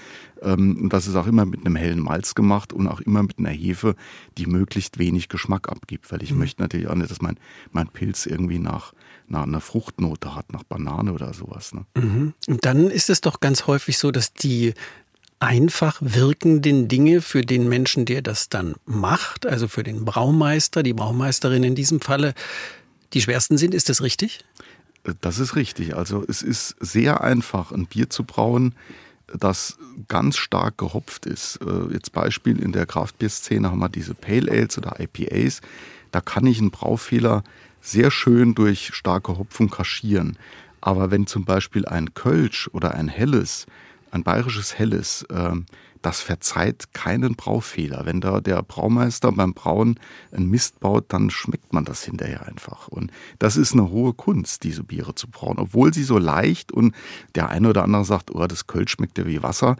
Ähm, und das ist auch immer mit einem hellen Malz gemacht und auch immer mit einer Hefe, die möglichst wenig Geschmack abgibt, weil ich mhm. möchte natürlich auch nicht, dass mein, mein Pilz irgendwie nach nach einer Fruchtnote hat, nach Banane oder sowas. Ne? Mhm. Und dann ist es doch ganz häufig so, dass die einfach wirkenden Dinge für den Menschen, der das dann macht, also für den Braumeister, die Braumeisterin in diesem Falle, die schwersten sind. Ist das richtig? Das ist richtig. Also es ist sehr einfach, ein Bier zu brauen, das ganz stark gehopft ist. Äh, jetzt Beispiel in der Kraftbierszene haben wir diese Pale Ales oder IPAs. Da kann ich einen Braufehler sehr schön durch starke Hopfung kaschieren. Aber wenn zum Beispiel ein Kölsch oder ein Helles ein bayerisches Helles, ähm, das verzeiht keinen Braufehler. Wenn da der Braumeister beim Brauen einen Mist baut, dann schmeckt man das hinterher einfach. Und das ist eine hohe Kunst, diese Biere zu brauen. Obwohl sie so leicht und der eine oder andere sagt, oh, das Kölsch schmeckt ja wie Wasser.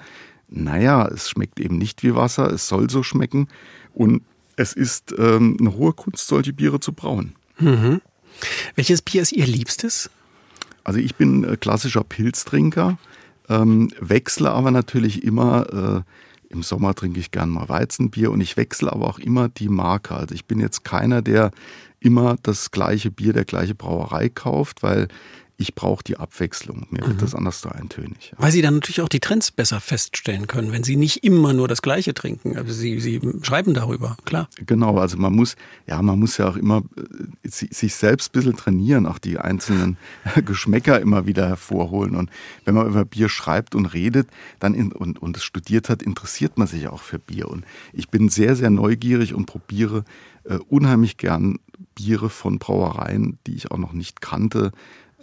Naja, es schmeckt eben nicht wie Wasser, es soll so schmecken. Und es ist ähm, eine hohe Kunst, solche Biere zu brauen. Mhm. Welches Bier ist Ihr Liebstes? Also ich bin äh, klassischer Pilztrinker. Ähm, wechsle aber natürlich immer, äh, im Sommer trinke ich gern mal Weizenbier und ich wechsle aber auch immer die Marke. Also ich bin jetzt keiner, der immer das gleiche Bier der gleiche Brauerei kauft, weil ich brauche die Abwechslung. Mir wird mhm. das anders so eintönig. Weil Sie dann natürlich auch die Trends besser feststellen können, wenn Sie nicht immer nur das Gleiche trinken. Also Sie, Sie schreiben darüber, klar. Genau, also man muss, ja, man muss ja auch immer äh, sich selbst ein bisschen trainieren, auch die einzelnen Geschmäcker immer wieder hervorholen. Und wenn man über Bier schreibt und redet dann in, und, und es studiert hat, interessiert man sich auch für Bier. Und ich bin sehr, sehr neugierig und probiere äh, unheimlich gern Biere von Brauereien, die ich auch noch nicht kannte,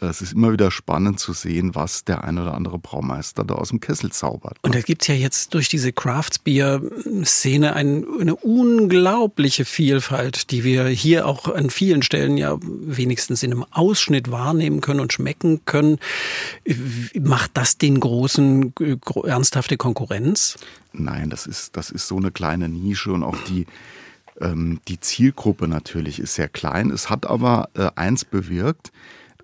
es ist immer wieder spannend zu sehen, was der ein oder andere Braumeister da aus dem Kessel zaubert. Und da gibt es ja jetzt durch diese Craftsbeer-Szene ein, eine unglaubliche Vielfalt, die wir hier auch an vielen Stellen ja wenigstens in einem Ausschnitt wahrnehmen können und schmecken können. Macht das den großen ernsthafte Konkurrenz? Nein, das ist, das ist so eine kleine Nische und auch die ähm, die Zielgruppe natürlich ist sehr klein. Es hat aber äh, eins bewirkt,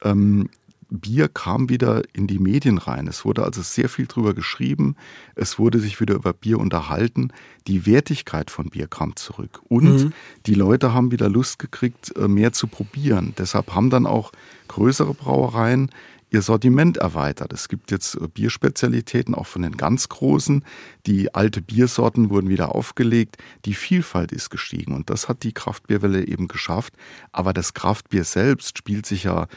ähm, Bier kam wieder in die Medien rein. Es wurde also sehr viel drüber geschrieben. Es wurde sich wieder über Bier unterhalten. Die Wertigkeit von Bier kam zurück. Und mhm. die Leute haben wieder Lust gekriegt, äh, mehr zu probieren. Deshalb haben dann auch größere Brauereien ihr Sortiment erweitert. Es gibt jetzt äh, Bierspezialitäten auch von den ganz großen. Die alte Biersorten wurden wieder aufgelegt. Die Vielfalt ist gestiegen und das hat die Kraftbierwelle eben geschafft. Aber das Kraftbier selbst spielt sich ja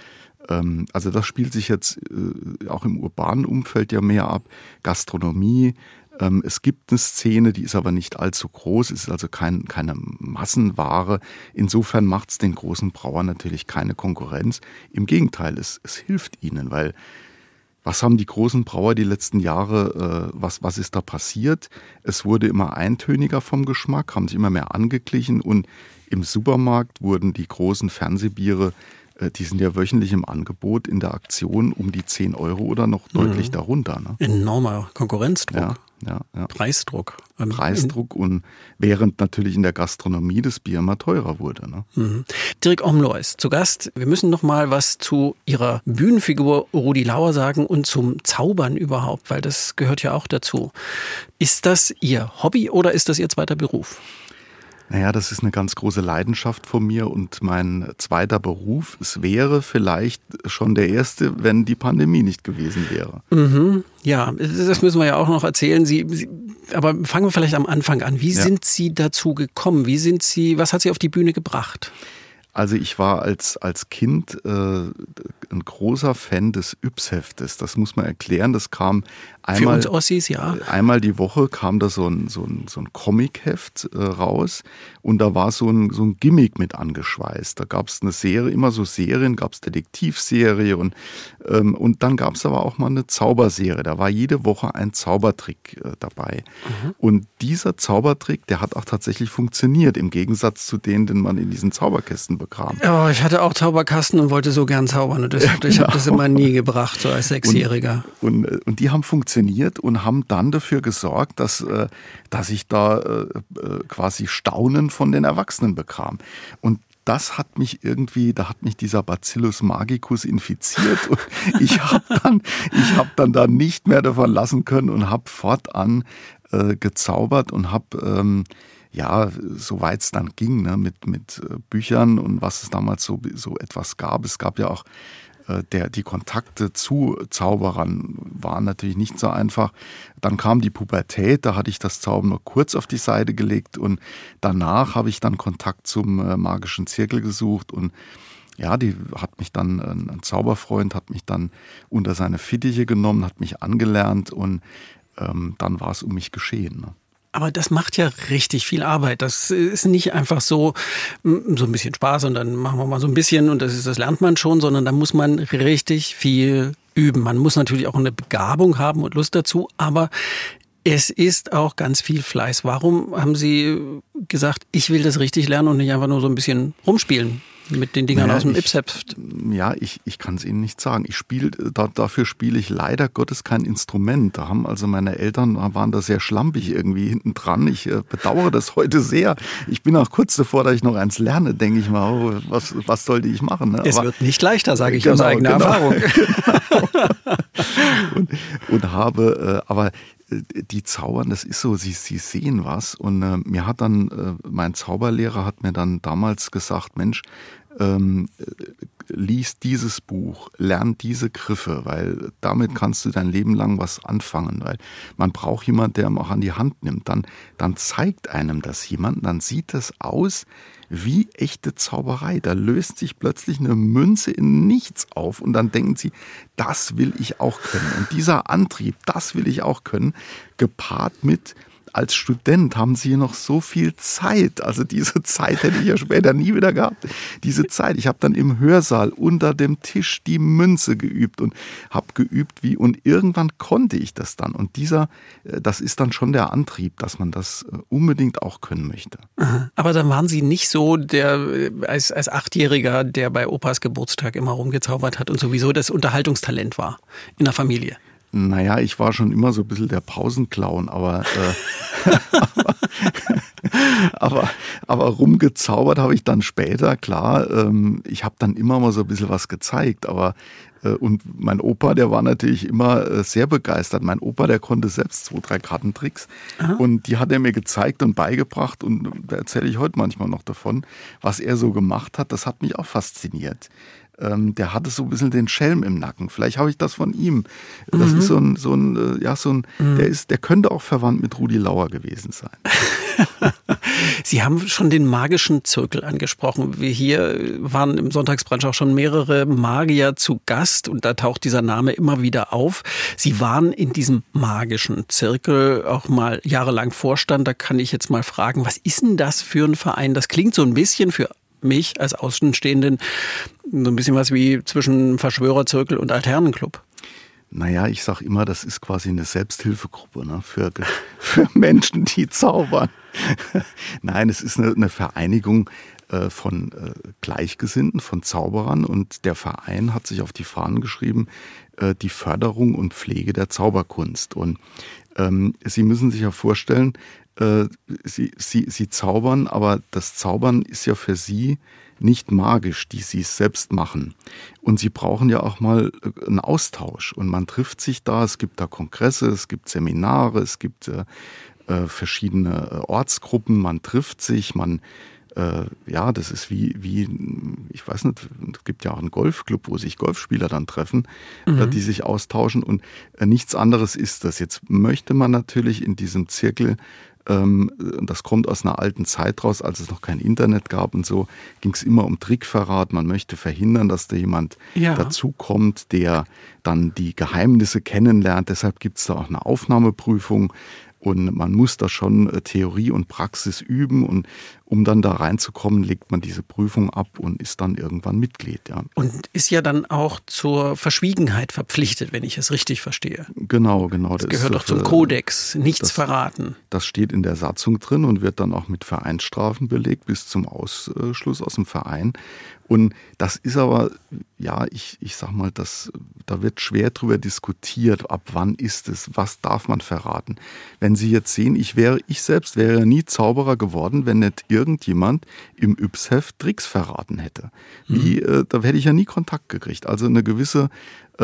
ähm, also das spielt sich jetzt äh, auch im urbanen Umfeld ja mehr ab. Gastronomie. Ähm, es gibt eine Szene, die ist aber nicht allzu groß, es ist also kein, keine Massenware. Insofern macht es den großen Brauern natürlich keine Konkurrenz. Im Gegenteil, es, es hilft ihnen, weil was haben die großen Brauer die letzten Jahre, äh, was, was ist da passiert? Es wurde immer eintöniger vom Geschmack, haben sich immer mehr angeglichen und im Supermarkt wurden die großen Fernsehbiere die sind ja wöchentlich im Angebot in der Aktion um die 10 Euro oder noch mhm. deutlich darunter. Ne? Enormer Konkurrenzdruck. Ja, ja, ja. Preisdruck. Ähm, Preisdruck und während natürlich in der Gastronomie das Bier immer teurer wurde. Ne? Mhm. Dirk Omlois ist zu Gast. Wir müssen noch mal was zu Ihrer Bühnenfigur Rudi Lauer sagen und zum Zaubern überhaupt, weil das gehört ja auch dazu. Ist das Ihr Hobby oder ist das Ihr zweiter Beruf? Naja, das ist eine ganz große Leidenschaft von mir und mein zweiter Beruf. Es wäre vielleicht schon der erste, wenn die Pandemie nicht gewesen wäre. Mhm. Ja, das müssen wir ja auch noch erzählen. Sie, Sie aber fangen wir vielleicht am Anfang an. Wie ja. sind Sie dazu gekommen? Wie sind Sie, was hat Sie auf die Bühne gebracht? Also ich war als, als Kind äh, ein großer Fan des Yps-Heftes. Das muss man erklären. Das kam einmal, Für uns Ossis, ja. einmal die Woche kam da so ein, so ein, so ein Comic-Heft äh, raus und da war so ein, so ein Gimmick mit angeschweißt. Da gab es eine Serie, immer so Serien, gab es Detektivserie und, ähm, und dann gab es aber auch mal eine Zauberserie. Da war jede Woche ein Zaubertrick äh, dabei. Mhm. Und dieser Zaubertrick, der hat auch tatsächlich funktioniert, im Gegensatz zu denen, den man in diesen Zauberkästen bekam. Oh, ich hatte auch Zauberkasten und wollte so gern zaubern und deshalb, genau. ich habe das immer nie gebracht, so als Sechsjähriger. Und, und, und, die haben funktioniert und haben dann dafür gesorgt, dass, äh, dass ich da äh, äh, quasi Staunen von den Erwachsenen bekam. Und das hat mich irgendwie, da hat mich dieser Bacillus magicus infiziert und ich habe dann, ich dann da nicht mehr davon lassen können und habe fortan äh, gezaubert und habe ähm, ja, soweit es dann ging, ne, mit, mit Büchern und was es damals so, so etwas gab. Es gab ja auch der, die Kontakte zu Zauberern waren natürlich nicht so einfach. Dann kam die Pubertät, da hatte ich das Zaubern nur kurz auf die Seite gelegt und danach habe ich dann Kontakt zum äh, magischen Zirkel gesucht und ja, die hat mich dann, ein Zauberfreund hat mich dann unter seine Fittiche genommen, hat mich angelernt und ähm, dann war es um mich geschehen. Ne? Aber das macht ja richtig viel Arbeit. Das ist nicht einfach so, so ein bisschen Spaß und dann machen wir mal so ein bisschen und das, ist, das lernt man schon, sondern da muss man richtig viel üben. Man muss natürlich auch eine Begabung haben und Lust dazu, aber es ist auch ganz viel Fleiß. Warum haben Sie gesagt, ich will das richtig lernen und nicht einfach nur so ein bisschen rumspielen? Mit den Dingern naja, aus dem Ipsheft? Ja, ich, ich kann es Ihnen nicht sagen. Ich spiele, da, dafür spiele ich leider Gottes kein Instrument. Da haben also meine Eltern waren da sehr schlampig irgendwie hinten dran. Ich äh, bedauere das heute sehr. Ich bin auch kurz davor, dass ich noch eins lerne, denke ich mal, oh, was, was sollte ich machen? Ne? Es Aber, wird nicht leichter, sage ich genau, aus eigener genau, Erfahrung. Genau. und, und habe, äh, aber äh, die zaubern, das ist so, sie, sie sehen was. Und äh, mir hat dann, äh, mein Zauberlehrer hat mir dann damals gesagt, Mensch, ähm, lies dieses Buch, lern diese Griffe, weil damit kannst du dein Leben lang was anfangen, weil man braucht jemanden, der ihm auch an die Hand nimmt. Dann, dann zeigt einem das jemand, dann sieht das aus wie echte Zauberei. Da löst sich plötzlich eine Münze in nichts auf und dann denken sie, das will ich auch können. Und dieser Antrieb, das will ich auch können, gepaart mit als Student haben sie noch so viel Zeit. Also diese Zeit hätte ich ja später nie wieder gehabt. Diese Zeit. Ich habe dann im Hörsaal unter dem Tisch die Münze geübt und habe geübt, wie und irgendwann konnte ich das dann. Und dieser, äh, das ist dann schon der Antrieb, dass man das äh, unbedingt auch können möchte. Aber dann waren Sie nicht so der äh, als, als Achtjähriger, der bei Opas Geburtstag immer rumgezaubert hat und sowieso das Unterhaltungstalent war in der Familie. Naja, ich war schon immer so ein bisschen der Pausenclown, aber, äh, aber, aber, rumgezaubert habe ich dann später, klar. Ähm, ich habe dann immer mal so ein bisschen was gezeigt, aber äh, und mein Opa, der war natürlich immer äh, sehr begeistert. Mein Opa, der konnte selbst zwei, drei Kartentricks Aha. und die hat er mir gezeigt und beigebracht und da erzähle ich heute manchmal noch davon, was er so gemacht hat. Das hat mich auch fasziniert ähm, der hatte so ein bisschen den Schelm im Nacken. Vielleicht habe ich das von ihm. Das mhm. ist so ein, so ein, äh, ja, so ein, mhm. der ist, der könnte auch verwandt mit Rudi Lauer gewesen sein. Sie haben schon den magischen Zirkel angesprochen. Wir hier waren im Sonntagsbrunch auch schon mehrere Magier zu Gast und da taucht dieser Name immer wieder auf. Sie waren in diesem magischen Zirkel auch mal jahrelang Vorstand. Da kann ich jetzt mal fragen, was ist denn das für ein Verein? Das klingt so ein bisschen für mich als Außenstehenden so ein bisschen was wie zwischen Verschwörerzirkel und Alternenclub. Naja, ich sag immer, das ist quasi eine Selbsthilfegruppe ne? für, für Menschen, die zaubern. Nein, es ist eine, eine Vereinigung äh, von äh, Gleichgesinnten, von Zauberern und der Verein hat sich auf die Fahnen geschrieben, äh, die Förderung und Pflege der Zauberkunst. Und ähm, Sie müssen sich ja vorstellen, äh, sie, sie, sie zaubern, aber das Zaubern ist ja für sie nicht magisch, die sie es selbst machen. Und sie brauchen ja auch mal äh, einen Austausch. Und man trifft sich da, es gibt da Kongresse, es gibt Seminare, es gibt äh, äh verschiedene Ortsgruppen, man trifft sich, man äh, ja, das ist wie, wie, ich weiß nicht, es gibt ja auch einen Golfclub, wo sich Golfspieler dann treffen, mhm. die sich austauschen und nichts anderes ist das. Jetzt möchte man natürlich in diesem Zirkel das kommt aus einer alten Zeit raus, als es noch kein Internet gab und so, ging es immer um Trickverrat. Man möchte verhindern, dass da jemand ja. dazukommt, der dann die Geheimnisse kennenlernt. Deshalb gibt es da auch eine Aufnahmeprüfung. Und man muss da schon äh, Theorie und Praxis üben und um dann da reinzukommen, legt man diese Prüfung ab und ist dann irgendwann Mitglied. Ja. Und ist ja dann auch zur Verschwiegenheit verpflichtet, wenn ich es richtig verstehe. Genau, genau. Das, das gehört doch zum Kodex, nichts das, verraten. Das steht in der Satzung drin und wird dann auch mit Vereinsstrafen belegt bis zum Ausschluss aus dem Verein. Und das ist aber, ja, ich, ich sag mal, das, da wird schwer drüber diskutiert, ab wann ist es, was darf man verraten. Wenn Sie jetzt sehen, ich wäre, ich selbst wäre nie Zauberer geworden, wenn nicht irgendjemand im Yps-Heft Tricks verraten hätte. Wie, mhm. äh, da hätte ich ja nie Kontakt gekriegt. Also eine gewisse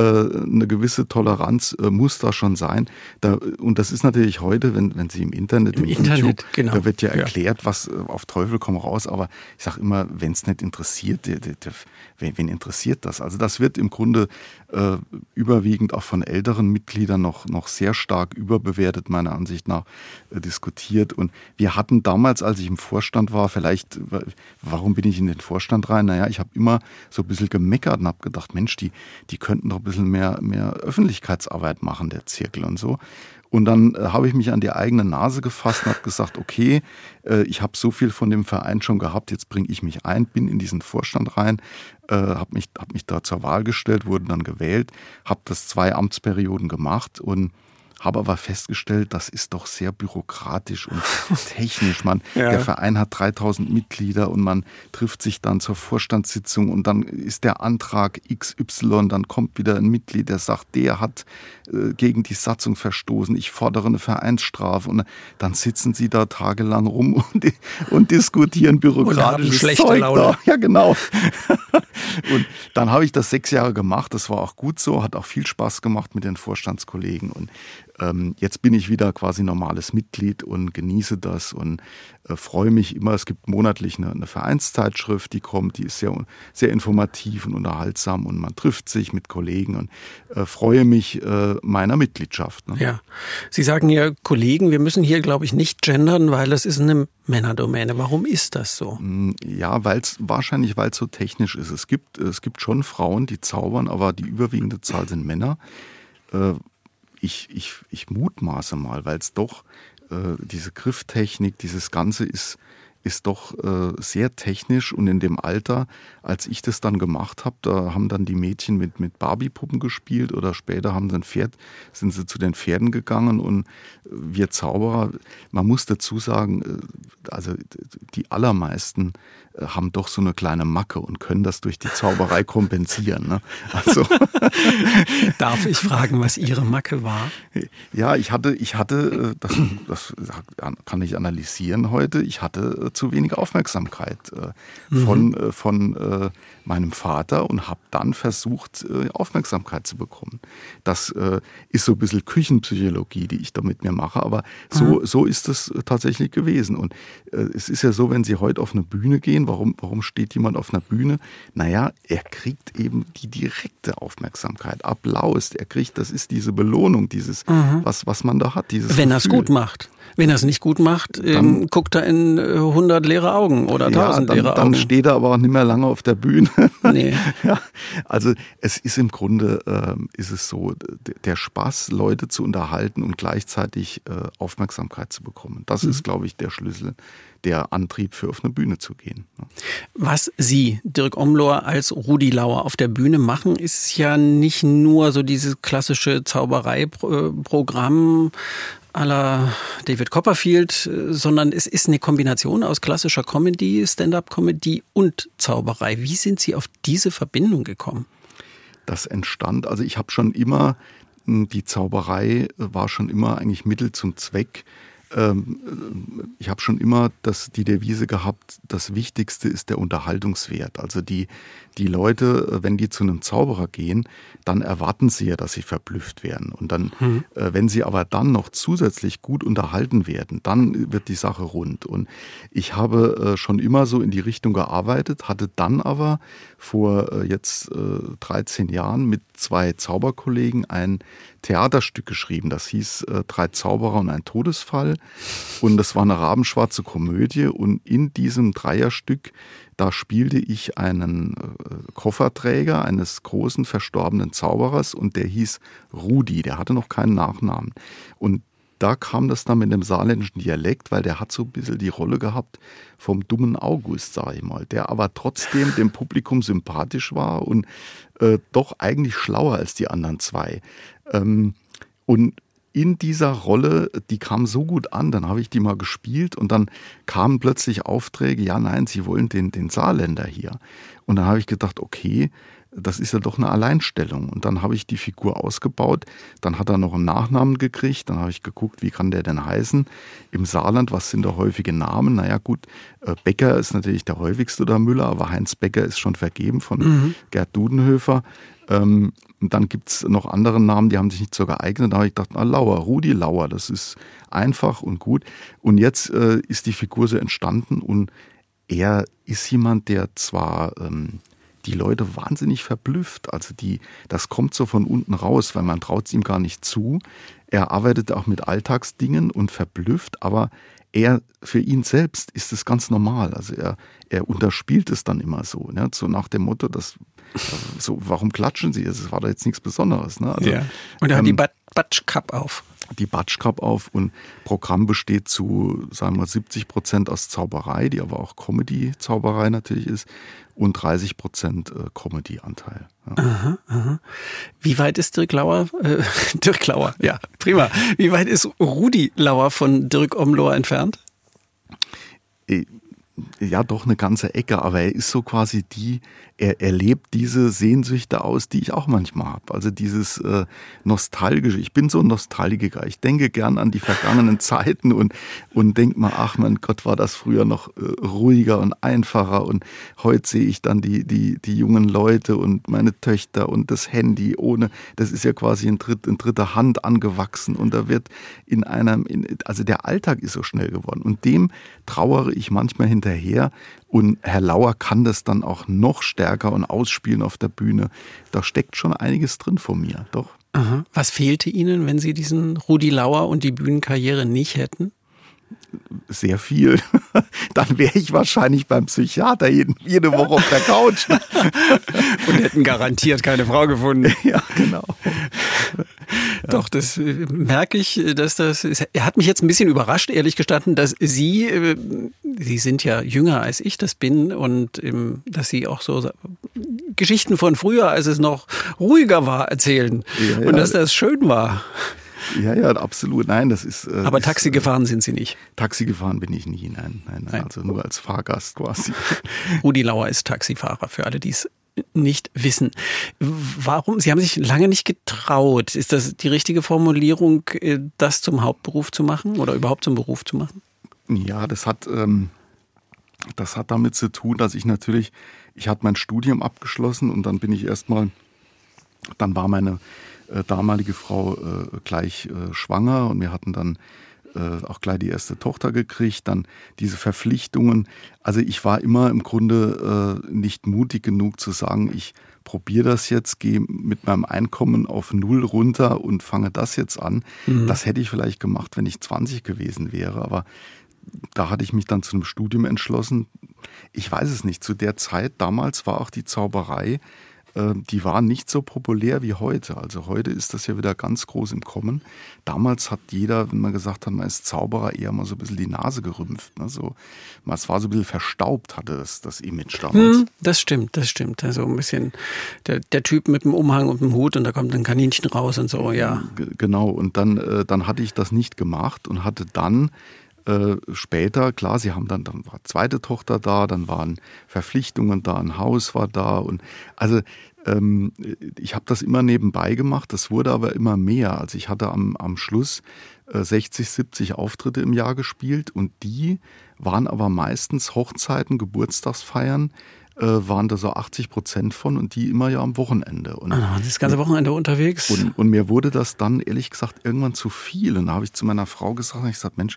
eine gewisse Toleranz äh, muss da schon sein. Da, und das ist natürlich heute, wenn, wenn Sie im Internet, im, im Internet, YouTube, genau. da wird ja erklärt, ja. was äh, auf Teufel komm raus. Aber ich sage immer, wenn es nicht interessiert, der, der, der, wen, wen, interessiert das? Also das wird im Grunde äh, überwiegend auch von älteren Mitgliedern noch, noch sehr stark überbewertet, meiner Ansicht nach, äh, diskutiert. Und wir hatten damals, als ich im Vorstand war, vielleicht, warum bin ich in den Vorstand rein? Naja, ich habe immer so ein bisschen gemeckert und habe gedacht, Mensch, die, die könnten doch ein bisschen mehr, mehr Öffentlichkeitsarbeit machen, der Zirkel und so. Und dann äh, habe ich mich an die eigene Nase gefasst und habe gesagt, okay, äh, ich habe so viel von dem Verein schon gehabt, jetzt bringe ich mich ein, bin in diesen Vorstand rein, äh, habe mich, hab mich da zur Wahl gestellt, wurde dann gewählt, habe das zwei Amtsperioden gemacht und habe aber festgestellt, das ist doch sehr bürokratisch und technisch. Man, ja. Der Verein hat 3000 Mitglieder und man trifft sich dann zur Vorstandssitzung und dann ist der Antrag XY, dann kommt wieder ein Mitglied, der sagt, der hat äh, gegen die Satzung verstoßen, ich fordere eine Vereinsstrafe und dann sitzen sie da tagelang rum und, und diskutieren bürokratisches und Zeug Laune. Da. Ja, genau. und dann habe ich das sechs Jahre gemacht, das war auch gut so, hat auch viel Spaß gemacht mit den Vorstandskollegen und ähm, jetzt bin ich wieder quasi normales Mitglied und genieße das und äh, freue mich immer. Es gibt monatlich eine, eine, Vereinszeitschrift, die kommt, die ist sehr, sehr informativ und unterhaltsam und man trifft sich mit Kollegen und äh, freue mich äh, meiner Mitgliedschaft. Ne? Ja, Sie sagen ja Kollegen, wir müssen hier, glaube ich, nicht gendern, weil das ist eine Männerdomäne. Warum ist das so? Mm, ja, weil es wahrscheinlich, weil es so technisch ist. Es gibt, es gibt schon Frauen, die zaubern, aber die überwiegende Zahl sind Männer. Ich, ich, ich mutmaße mal, weil es doch äh, diese Grifftechnik, dieses Ganze ist ist doch äh, sehr technisch und in dem Alter, als ich das dann gemacht habe, da haben dann die Mädchen mit, mit Barbie-Puppen gespielt oder später haben sie ein Pferd, sind sie zu den Pferden gegangen und wir Zauberer, man muss dazu sagen, äh, also die allermeisten äh, haben doch so eine kleine Macke und können das durch die Zauberei kompensieren. Ne? Also Darf ich fragen, was Ihre Macke war? Ja, ich hatte, ich hatte, äh, das, das kann ich analysieren heute, ich hatte zu wenig Aufmerksamkeit äh, von, mhm. äh, von äh, meinem Vater und habe dann versucht, äh, Aufmerksamkeit zu bekommen. Das äh, ist so ein bisschen Küchenpsychologie, die ich da mit mir mache, aber so, mhm. so ist es tatsächlich gewesen. Und äh, es ist ja so, wenn Sie heute auf eine Bühne gehen, warum, warum steht jemand auf einer Bühne? Naja, er kriegt eben die direkte Aufmerksamkeit, Applaus, er kriegt, das ist diese Belohnung, dieses, mhm. was, was man da hat. Dieses wenn er es gut macht. Wenn er es nicht gut macht, dann, ähm, guckt er in 100 leere Augen oder 1000 ja, dann, leere Augen. Dann steht er aber auch nicht mehr lange auf der Bühne. Nee. ja, also es ist im Grunde, äh, ist es so, der Spaß, Leute zu unterhalten und gleichzeitig äh, Aufmerksamkeit zu bekommen. Das mhm. ist, glaube ich, der Schlüssel, der Antrieb für auf eine Bühne zu gehen. Was Sie, Dirk Omlor, als Rudi Lauer auf der Bühne machen, ist ja nicht nur so dieses klassische Zaubereiprogramm, à la David Copperfield, sondern es ist eine Kombination aus klassischer Comedy, Stand-up-Comedy und Zauberei. Wie sind Sie auf diese Verbindung gekommen? Das entstand, also ich habe schon immer, hm, die Zauberei war schon immer eigentlich Mittel zum Zweck ähm, ich habe schon immer das, die Devise gehabt, das Wichtigste ist der Unterhaltungswert. Also die, die Leute, wenn die zu einem Zauberer gehen, dann erwarten sie ja, dass sie verblüfft werden. Und dann, mhm. äh, wenn sie aber dann noch zusätzlich gut unterhalten werden, dann wird die Sache rund. Und ich habe äh, schon immer so in die Richtung gearbeitet, hatte dann aber vor äh, jetzt äh, 13 Jahren mit zwei Zauberkollegen ein Theaterstück geschrieben. Das hieß äh, Drei Zauberer und ein Todesfall. Und das war eine rabenschwarze Komödie. Und in diesem Dreierstück, da spielte ich einen äh, Kofferträger eines großen verstorbenen Zauberers und der hieß Rudi. Der hatte noch keinen Nachnamen. Und da kam das dann mit dem saarländischen Dialekt, weil der hat so ein bisschen die Rolle gehabt vom dummen August, sage ich mal, der aber trotzdem dem Publikum sympathisch war und äh, doch eigentlich schlauer als die anderen zwei. Ähm, und in dieser Rolle, die kam so gut an, dann habe ich die mal gespielt und dann kamen plötzlich Aufträge, ja, nein, sie wollen den, den Saarländer hier. Und dann habe ich gedacht, okay, das ist ja doch eine Alleinstellung. Und dann habe ich die Figur ausgebaut. Dann hat er noch einen Nachnamen gekriegt. Dann habe ich geguckt, wie kann der denn heißen? Im Saarland, was sind da häufige Namen? Naja, gut, äh, Becker ist natürlich der häufigste oder Müller, aber Heinz Becker ist schon vergeben von mhm. Gerd Dudenhöfer. Ähm, dann gibt es noch andere Namen, die haben sich nicht so geeignet. Da habe ich gedacht, na, Lauer, Rudi Lauer, das ist einfach und gut. Und jetzt äh, ist die Figur so entstanden und er ist jemand, der zwar ähm, die Leute wahnsinnig verblüfft. Also die, das kommt so von unten raus, weil man traut es ihm gar nicht zu. Er arbeitet auch mit Alltagsdingen und verblüfft, aber er, für ihn selbst ist es ganz normal. Also er, er unterspielt es dann immer so, ne? so nach dem Motto, dass, so, warum klatschen Sie? Es war da jetzt nichts Besonderes. Ne? Also, ja. Und er hat ähm, die Batsch Cup auf die Batschkap auf und Programm besteht zu, sagen wir, 70 Prozent aus Zauberei, die aber auch Comedy-Zauberei natürlich ist, und 30 Prozent äh, Comedy-Anteil. Ja. Aha, aha. Wie weit ist Dirk Lauer, äh, Dirk Lauer, ja, prima. Wie weit ist Rudi Lauer von Dirk Omlohr entfernt? Äh, ja, doch eine ganze Ecke, aber er ist so quasi die, er, er lebt diese Sehnsüchte aus, die ich auch manchmal habe. Also dieses äh, Nostalgische. Ich bin so ein Nostalgiker. Ich denke gern an die vergangenen Zeiten und, und denke mal, ach mein Gott, war das früher noch äh, ruhiger und einfacher. Und heute sehe ich dann die, die, die jungen Leute und meine Töchter und das Handy ohne, das ist ja quasi in, dritt, in dritter Hand angewachsen und da wird in einem, in, also der Alltag ist so schnell geworden. Und dem trauere ich manchmal hinterher und Herr Lauer kann das dann auch noch stärker und ausspielen auf der Bühne. Da steckt schon einiges drin von mir, doch. Aha. Was fehlte Ihnen, wenn Sie diesen Rudi Lauer und die Bühnenkarriere nicht hätten? sehr viel, dann wäre ich wahrscheinlich beim Psychiater jeden, jede Woche auf der Couch. Und hätten garantiert keine Frau gefunden. Ja, genau. Doch, das äh, merke ich, dass das. Ist, er hat mich jetzt ein bisschen überrascht, ehrlich gestanden, dass Sie, äh, Sie sind ja jünger als ich das bin und ähm, dass Sie auch so Geschichten von früher, als es noch ruhiger war, erzählen ja, ja. und dass das schön war. Ja, ja, absolut. Nein, das ist. Äh, Aber Taxi gefahren sind Sie nicht? Taxi gefahren bin ich nie, nein, nein, nein. Also nur als Fahrgast quasi. Rudi Lauer ist Taxifahrer, für alle, die es nicht wissen. Warum? Sie haben sich lange nicht getraut. Ist das die richtige Formulierung, äh, das zum Hauptberuf zu machen oder überhaupt zum Beruf zu machen? Ja, das hat, ähm, das hat damit zu tun, dass ich natürlich, ich hatte mein Studium abgeschlossen und dann bin ich erstmal, dann war meine äh, damalige Frau äh, gleich äh, schwanger und wir hatten dann äh, auch gleich die erste Tochter gekriegt, dann diese Verpflichtungen. Also ich war immer im Grunde äh, nicht mutig genug zu sagen, ich probiere das jetzt, gehe mit meinem Einkommen auf Null runter und fange das jetzt an. Mhm. Das hätte ich vielleicht gemacht, wenn ich 20 gewesen wäre, aber da hatte ich mich dann zu einem Studium entschlossen. Ich weiß es nicht. Zu der Zeit damals war auch die Zauberei die waren nicht so populär wie heute. Also heute ist das ja wieder ganz groß im Kommen. Damals hat jeder, wenn man gesagt hat, man ist Zauberer, eher mal so ein bisschen die Nase gerümpft. Ne? So, es war so ein bisschen verstaubt, hatte das, das Image damals. Hm, das stimmt, das stimmt. Also ein bisschen der, der Typ mit dem Umhang und dem Hut und da kommt ein Kaninchen raus und so, ja. G genau, und dann, äh, dann hatte ich das nicht gemacht und hatte dann äh, später, klar, sie haben dann, dann war zweite Tochter da, dann waren Verpflichtungen da, ein Haus war da und also ähm, ich habe das immer nebenbei gemacht, das wurde aber immer mehr. Also ich hatte am, am Schluss äh, 60, 70 Auftritte im Jahr gespielt und die waren aber meistens Hochzeiten, Geburtstagsfeiern, äh, waren da so 80 Prozent von und die immer ja am Wochenende. Und, ah, das ganze Wochenende unterwegs. Und, und, mir wurde das dann ehrlich gesagt irgendwann zu viel. Und da habe ich zu meiner Frau gesagt, ich gesagt, Mensch,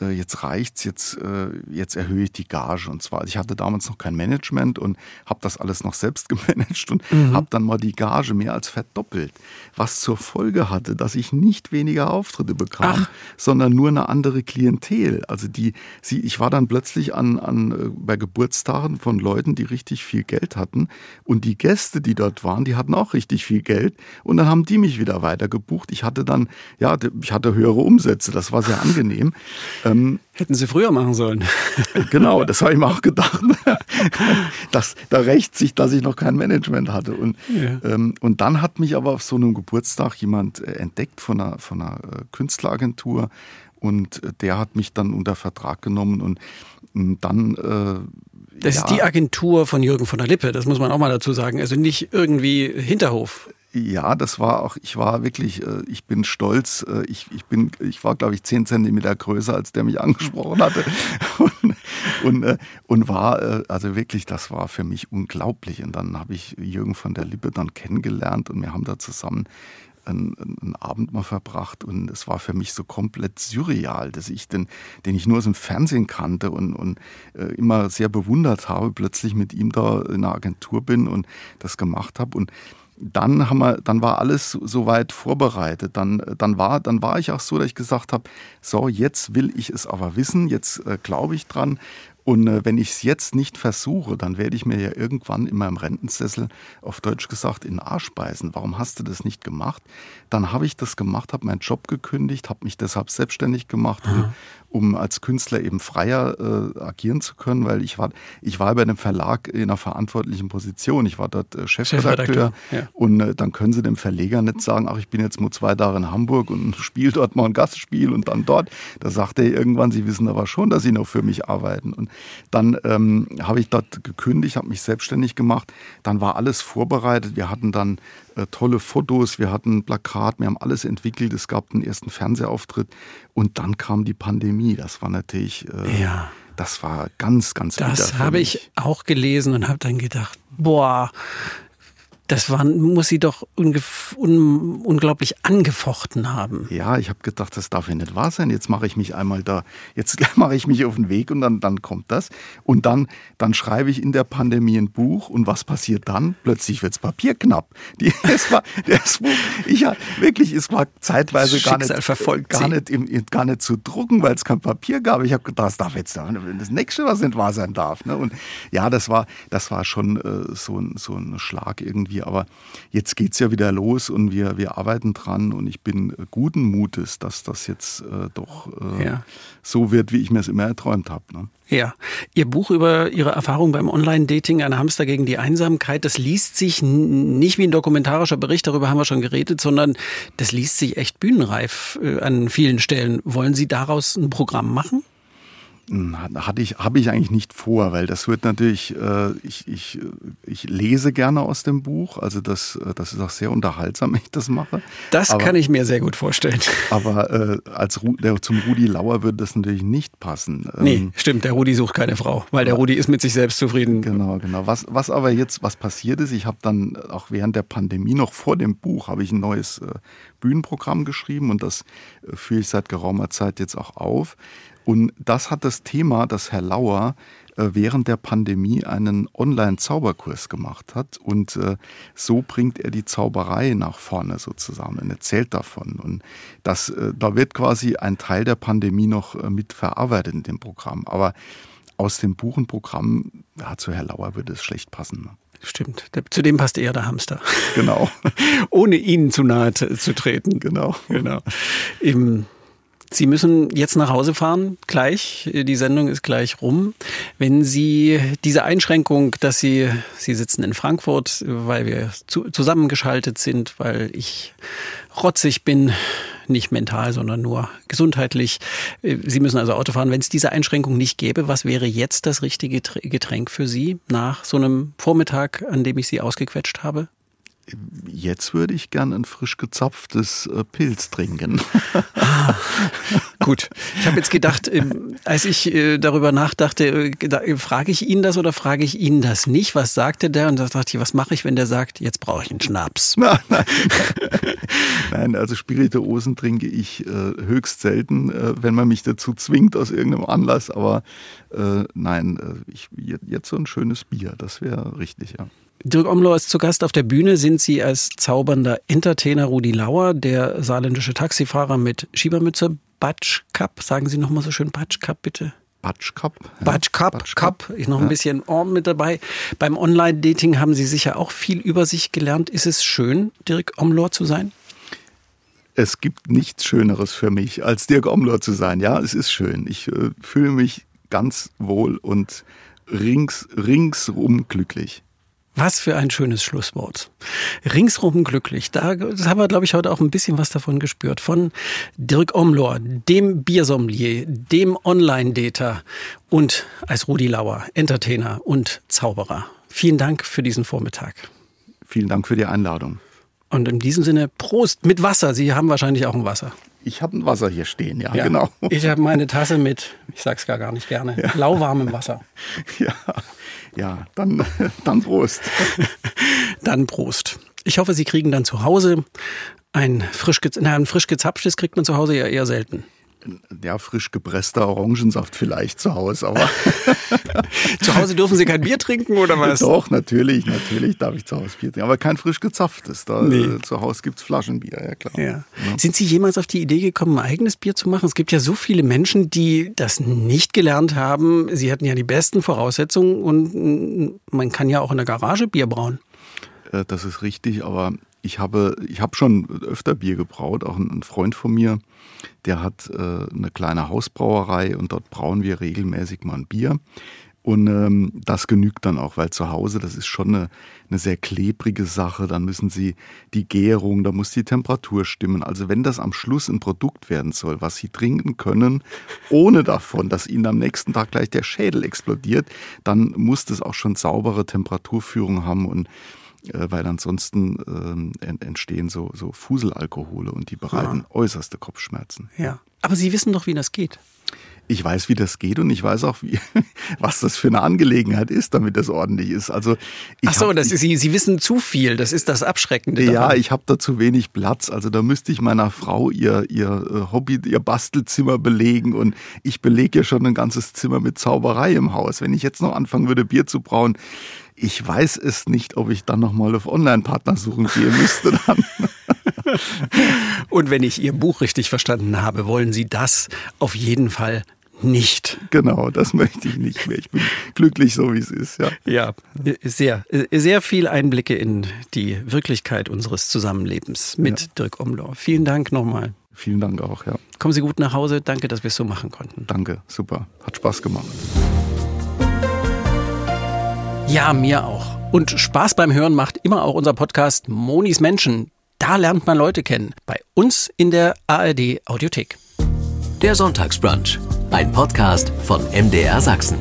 äh, jetzt reicht's, jetzt, äh, jetzt erhöhe ich die Gage. Und zwar, ich hatte damals noch kein Management und habe das alles noch selbst gemanagt und mhm. habe dann mal die Gage mehr als verdoppelt. Was zur Folge hatte, dass ich nicht weniger Auftritte bekam, Ach. sondern nur eine andere Klientel. Also die, sie, ich war dann plötzlich an, an, äh, bei Geburtstagen von Leuten, die richtig viel Geld hatten. Und die Gäste, die dort waren, die hatten auch richtig viel Geld. Und dann haben die mich wieder weiter gebucht. Ich hatte dann, ja, ich hatte höhere Umsätze. Das war sehr angenehm. Ähm, Hätten Sie früher machen sollen. Genau, das habe ich mir auch gedacht. Das, da rächt sich, dass ich noch kein Management hatte. Und, ja. ähm, und dann hat mich aber auf so einem Geburtstag jemand äh, entdeckt von einer, von einer äh, Künstleragentur und äh, der hat mich dann unter Vertrag genommen und dann äh, das ja. ist die Agentur von Jürgen von der Lippe, das muss man auch mal dazu sagen. Also nicht irgendwie Hinterhof. Ja, das war auch, ich war wirklich, äh, ich bin stolz. Äh, ich, ich bin, ich war, glaube ich, zehn Zentimeter größer, als der mich angesprochen hatte. Und, und, äh, und war, also wirklich, das war für mich unglaublich. Und dann habe ich Jürgen von der Lippe dann kennengelernt und wir haben da zusammen einen, einen, Abend mal verbracht und es war für mich so komplett surreal, dass ich den, den ich nur aus dem Fernsehen kannte und, und immer sehr bewundert habe, plötzlich mit ihm da in einer Agentur bin und das gemacht habe und dann haben wir, dann war alles soweit vorbereitet. Dann, dann war, dann war ich auch so, dass ich gesagt habe, so jetzt will ich es aber wissen, jetzt äh, glaube ich dran. Und äh, wenn ich es jetzt nicht versuche, dann werde ich mir ja irgendwann in meinem Rentensessel, auf Deutsch gesagt, in den Arsch beißen. Warum hast du das nicht gemacht? Dann habe ich das gemacht, habe meinen Job gekündigt, habe mich deshalb selbstständig gemacht, um, um als Künstler eben freier äh, agieren zu können, weil ich war, ich war bei einem Verlag in einer verantwortlichen Position. Ich war dort äh, Chefredakteur, Chefredakteur ja. und äh, dann können sie dem Verleger nicht sagen, ach, ich bin jetzt nur zwei Tage in Hamburg und spiele dort mal ein Gastspiel und dann dort. Da sagt er irgendwann, sie wissen aber schon, dass sie noch für mich arbeiten. Und dann ähm, habe ich dort gekündigt, habe mich selbstständig gemacht. Dann war alles vorbereitet. Wir hatten dann äh, tolle Fotos, wir hatten Plakat, wir haben alles entwickelt. Es gab den ersten Fernsehauftritt und dann kam die Pandemie. Das war natürlich, äh, ja. das war ganz, ganz Das habe ich auch gelesen und habe dann gedacht, boah, das waren, muss sie doch un, unglaublich angefochten haben. Ja, ich habe gedacht, das darf ja nicht wahr sein. Jetzt mache ich mich einmal da, jetzt mache ich mich auf den Weg und dann, dann kommt das. Und dann, dann schreibe ich in der Pandemie ein Buch und was passiert dann? Plötzlich wird es Papier knapp. Die, es war, das Buch, ich wirklich, es war zeitweise gar nicht, gar, nicht, gar nicht zu drucken, weil es kein Papier gab. Ich habe gedacht, das darf jetzt das nächste, was nicht wahr sein darf. Ne? Und ja, das war, das war schon äh, so, so ein Schlag irgendwie Aber jetzt geht es ja wieder los und wir, wir arbeiten dran und ich bin guten Mutes, dass das jetzt äh, doch äh, ja. so wird, wie ich mir es immer erträumt habe. Ne? Ja, Ihr Buch über Ihre Erfahrung beim Online-Dating, ein Hamster gegen die Einsamkeit, das liest sich nicht wie ein dokumentarischer Bericht, darüber haben wir schon geredet, sondern das liest sich echt bühnenreif äh, an vielen Stellen. Wollen Sie daraus ein Programm machen? Hatte ich, habe ich eigentlich nicht vor, weil das wird natürlich, äh, ich, ich, ich lese gerne aus dem Buch, also das, äh, das ist auch sehr unterhaltsam, wenn ich das mache. Das aber, kann ich mir sehr gut vorstellen. Aber äh, als Ru der, zum Rudi Lauer würde das natürlich nicht passen. Nee, ähm, stimmt, der Rudi sucht keine Frau, weil der Rudi ist mit sich selbst zufrieden. Genau, genau. Was, was aber jetzt, was passiert ist, ich habe dann auch während der Pandemie, noch vor dem Buch, habe ich ein neues äh, Bühnenprogramm geschrieben und das äh, führe ich seit geraumer Zeit jetzt auch auf. Und das hat das Thema, dass Herr Lauer äh, während der Pandemie einen Online-Zauberkurs gemacht hat und äh, so bringt er die Zauberei nach vorne sozusagen und erzählt davon. Und das, äh, da wird quasi ein Teil der Pandemie noch mit verarbeitet in dem Programm. Aber aus dem Buchenprogramm, ja, zu Herr Lauer würde es schlecht passen. Ne? Stimmt. Zu dem passt eher der Hamster. Genau. Ohne ihnen zu nahe zu treten. Genau. Genau. Im Sie müssen jetzt nach Hause fahren, gleich. Die Sendung ist gleich rum. Wenn Sie diese Einschränkung, dass Sie, Sie sitzen in Frankfurt, weil wir zu, zusammengeschaltet sind, weil ich rotzig bin, nicht mental, sondern nur gesundheitlich. Sie müssen also Auto fahren. Wenn es diese Einschränkung nicht gäbe, was wäre jetzt das richtige Getränk für Sie nach so einem Vormittag, an dem ich Sie ausgequetscht habe? Jetzt würde ich gern ein frisch gezapftes äh, Pilz trinken. ah, gut. Ich habe jetzt gedacht, ähm, als ich äh, darüber nachdachte, äh, frage ich ihn das oder frage ich ihn das nicht? Was sagte der? Und da dachte ich, was mache ich, wenn der sagt, jetzt brauche ich einen Schnaps? Nein, nein. nein also Spirituosen trinke ich höchst selten, wenn man mich dazu zwingt aus irgendeinem Anlass. Aber nein, ich, jetzt so ein schönes Bier, das wäre richtig, ja. Dirk Omlohr ist zu Gast auf der Bühne. Sind Sie als zaubernder Entertainer Rudi Lauer, der saarländische Taxifahrer mit Schiebermütze, Batsch Cup. Sagen Sie nochmal so schön Batsch Cup, bitte. Batsch Cup. Ja. Batsch Cup. Ich noch ein bisschen Orm mit dabei. Beim Online-Dating haben Sie sicher auch viel über sich gelernt. Ist es schön, Dirk Omlohr zu sein? Es gibt nichts Schöneres für mich, als Dirk Omlohr zu sein. Ja, es ist schön. Ich äh, fühle mich ganz wohl und rings, ringsrum glücklich. Was für ein schönes Schlusswort. Ringsrum glücklich. Da haben wir, glaube ich, heute auch ein bisschen was davon gespürt. Von Dirk Omlor, dem Biersommelier, dem Online-Dater und als Rudi Lauer, Entertainer und Zauberer. Vielen Dank für diesen Vormittag. Vielen Dank für die Einladung. Und in diesem Sinne, Prost mit Wasser. Sie haben wahrscheinlich auch ein Wasser. Ich habe ein Wasser hier stehen, ja, ja. genau. Ich habe meine Tasse mit, ich sag's gar, gar nicht gerne, ja. lauwarmem Wasser. Ja, ja dann, dann Prost. dann Prost. Ich hoffe, Sie kriegen dann zu Hause ein frisch, na, ein frisch gezapftes kriegt man zu Hause ja eher selten ja, frisch gepresster Orangensaft vielleicht zu Hause, aber. zu Hause dürfen Sie kein Bier trinken oder was? Doch, natürlich, natürlich darf ich zu Hause Bier trinken, aber kein frisch gezapftes. Da, nee. äh, zu Hause gibt es Flaschenbier, ja klar. Ja. Ja. Sind Sie jemals auf die Idee gekommen, ein eigenes Bier zu machen? Es gibt ja so viele Menschen, die das nicht gelernt haben. Sie hatten ja die besten Voraussetzungen und man kann ja auch in der Garage Bier brauen. Äh, das ist richtig, aber ich habe, ich habe schon öfter Bier gebraut. Auch ein Freund von mir, der hat äh, eine kleine Hausbrauerei und dort brauen wir regelmäßig mal ein Bier. Und ähm, das genügt dann auch, weil zu Hause, das ist schon eine, eine sehr klebrige Sache. Dann müssen sie die Gärung, da muss die Temperatur stimmen. Also wenn das am Schluss ein Produkt werden soll, was sie trinken können, ohne davon, dass ihnen am nächsten Tag gleich der Schädel explodiert, dann muss das auch schon saubere Temperaturführung haben und weil ansonsten äh, entstehen so, so Fuselalkohole und die bereiten ja. äußerste Kopfschmerzen. Ja, aber Sie wissen doch, wie das geht. Ich weiß, wie das geht und ich weiß auch, wie, was das für eine Angelegenheit ist, damit das ordentlich ist. Also Ach so, hab, das ist, Sie, Sie wissen zu viel. Das ist das Abschreckende. Ja, daran. ich habe da zu wenig Platz. Also da müsste ich meiner Frau ihr, ihr äh, Hobby, ihr Bastelzimmer belegen und ich belege ja schon ein ganzes Zimmer mit Zauberei im Haus. Wenn ich jetzt noch anfangen würde, Bier zu brauen, ich weiß es nicht, ob ich dann nochmal auf Online-Partner suchen gehen müsste dann. Und wenn ich Ihr Buch richtig verstanden habe, wollen Sie das auf jeden Fall nicht. Genau, das möchte ich nicht mehr. Ich bin glücklich, so wie es ist. Ja, ja sehr, sehr viel Einblicke in die Wirklichkeit unseres Zusammenlebens mit ja. Dirk Omlor. Vielen Dank nochmal. Vielen Dank auch, ja. Kommen Sie gut nach Hause. Danke, dass wir es so machen konnten. Danke, super. Hat Spaß gemacht. Ja, mir auch. Und Spaß beim Hören macht immer auch unser Podcast Monis Menschen. Da lernt man Leute kennen. Bei uns in der ARD Audiothek. Der Sonntagsbrunch. Ein Podcast von MDR Sachsen.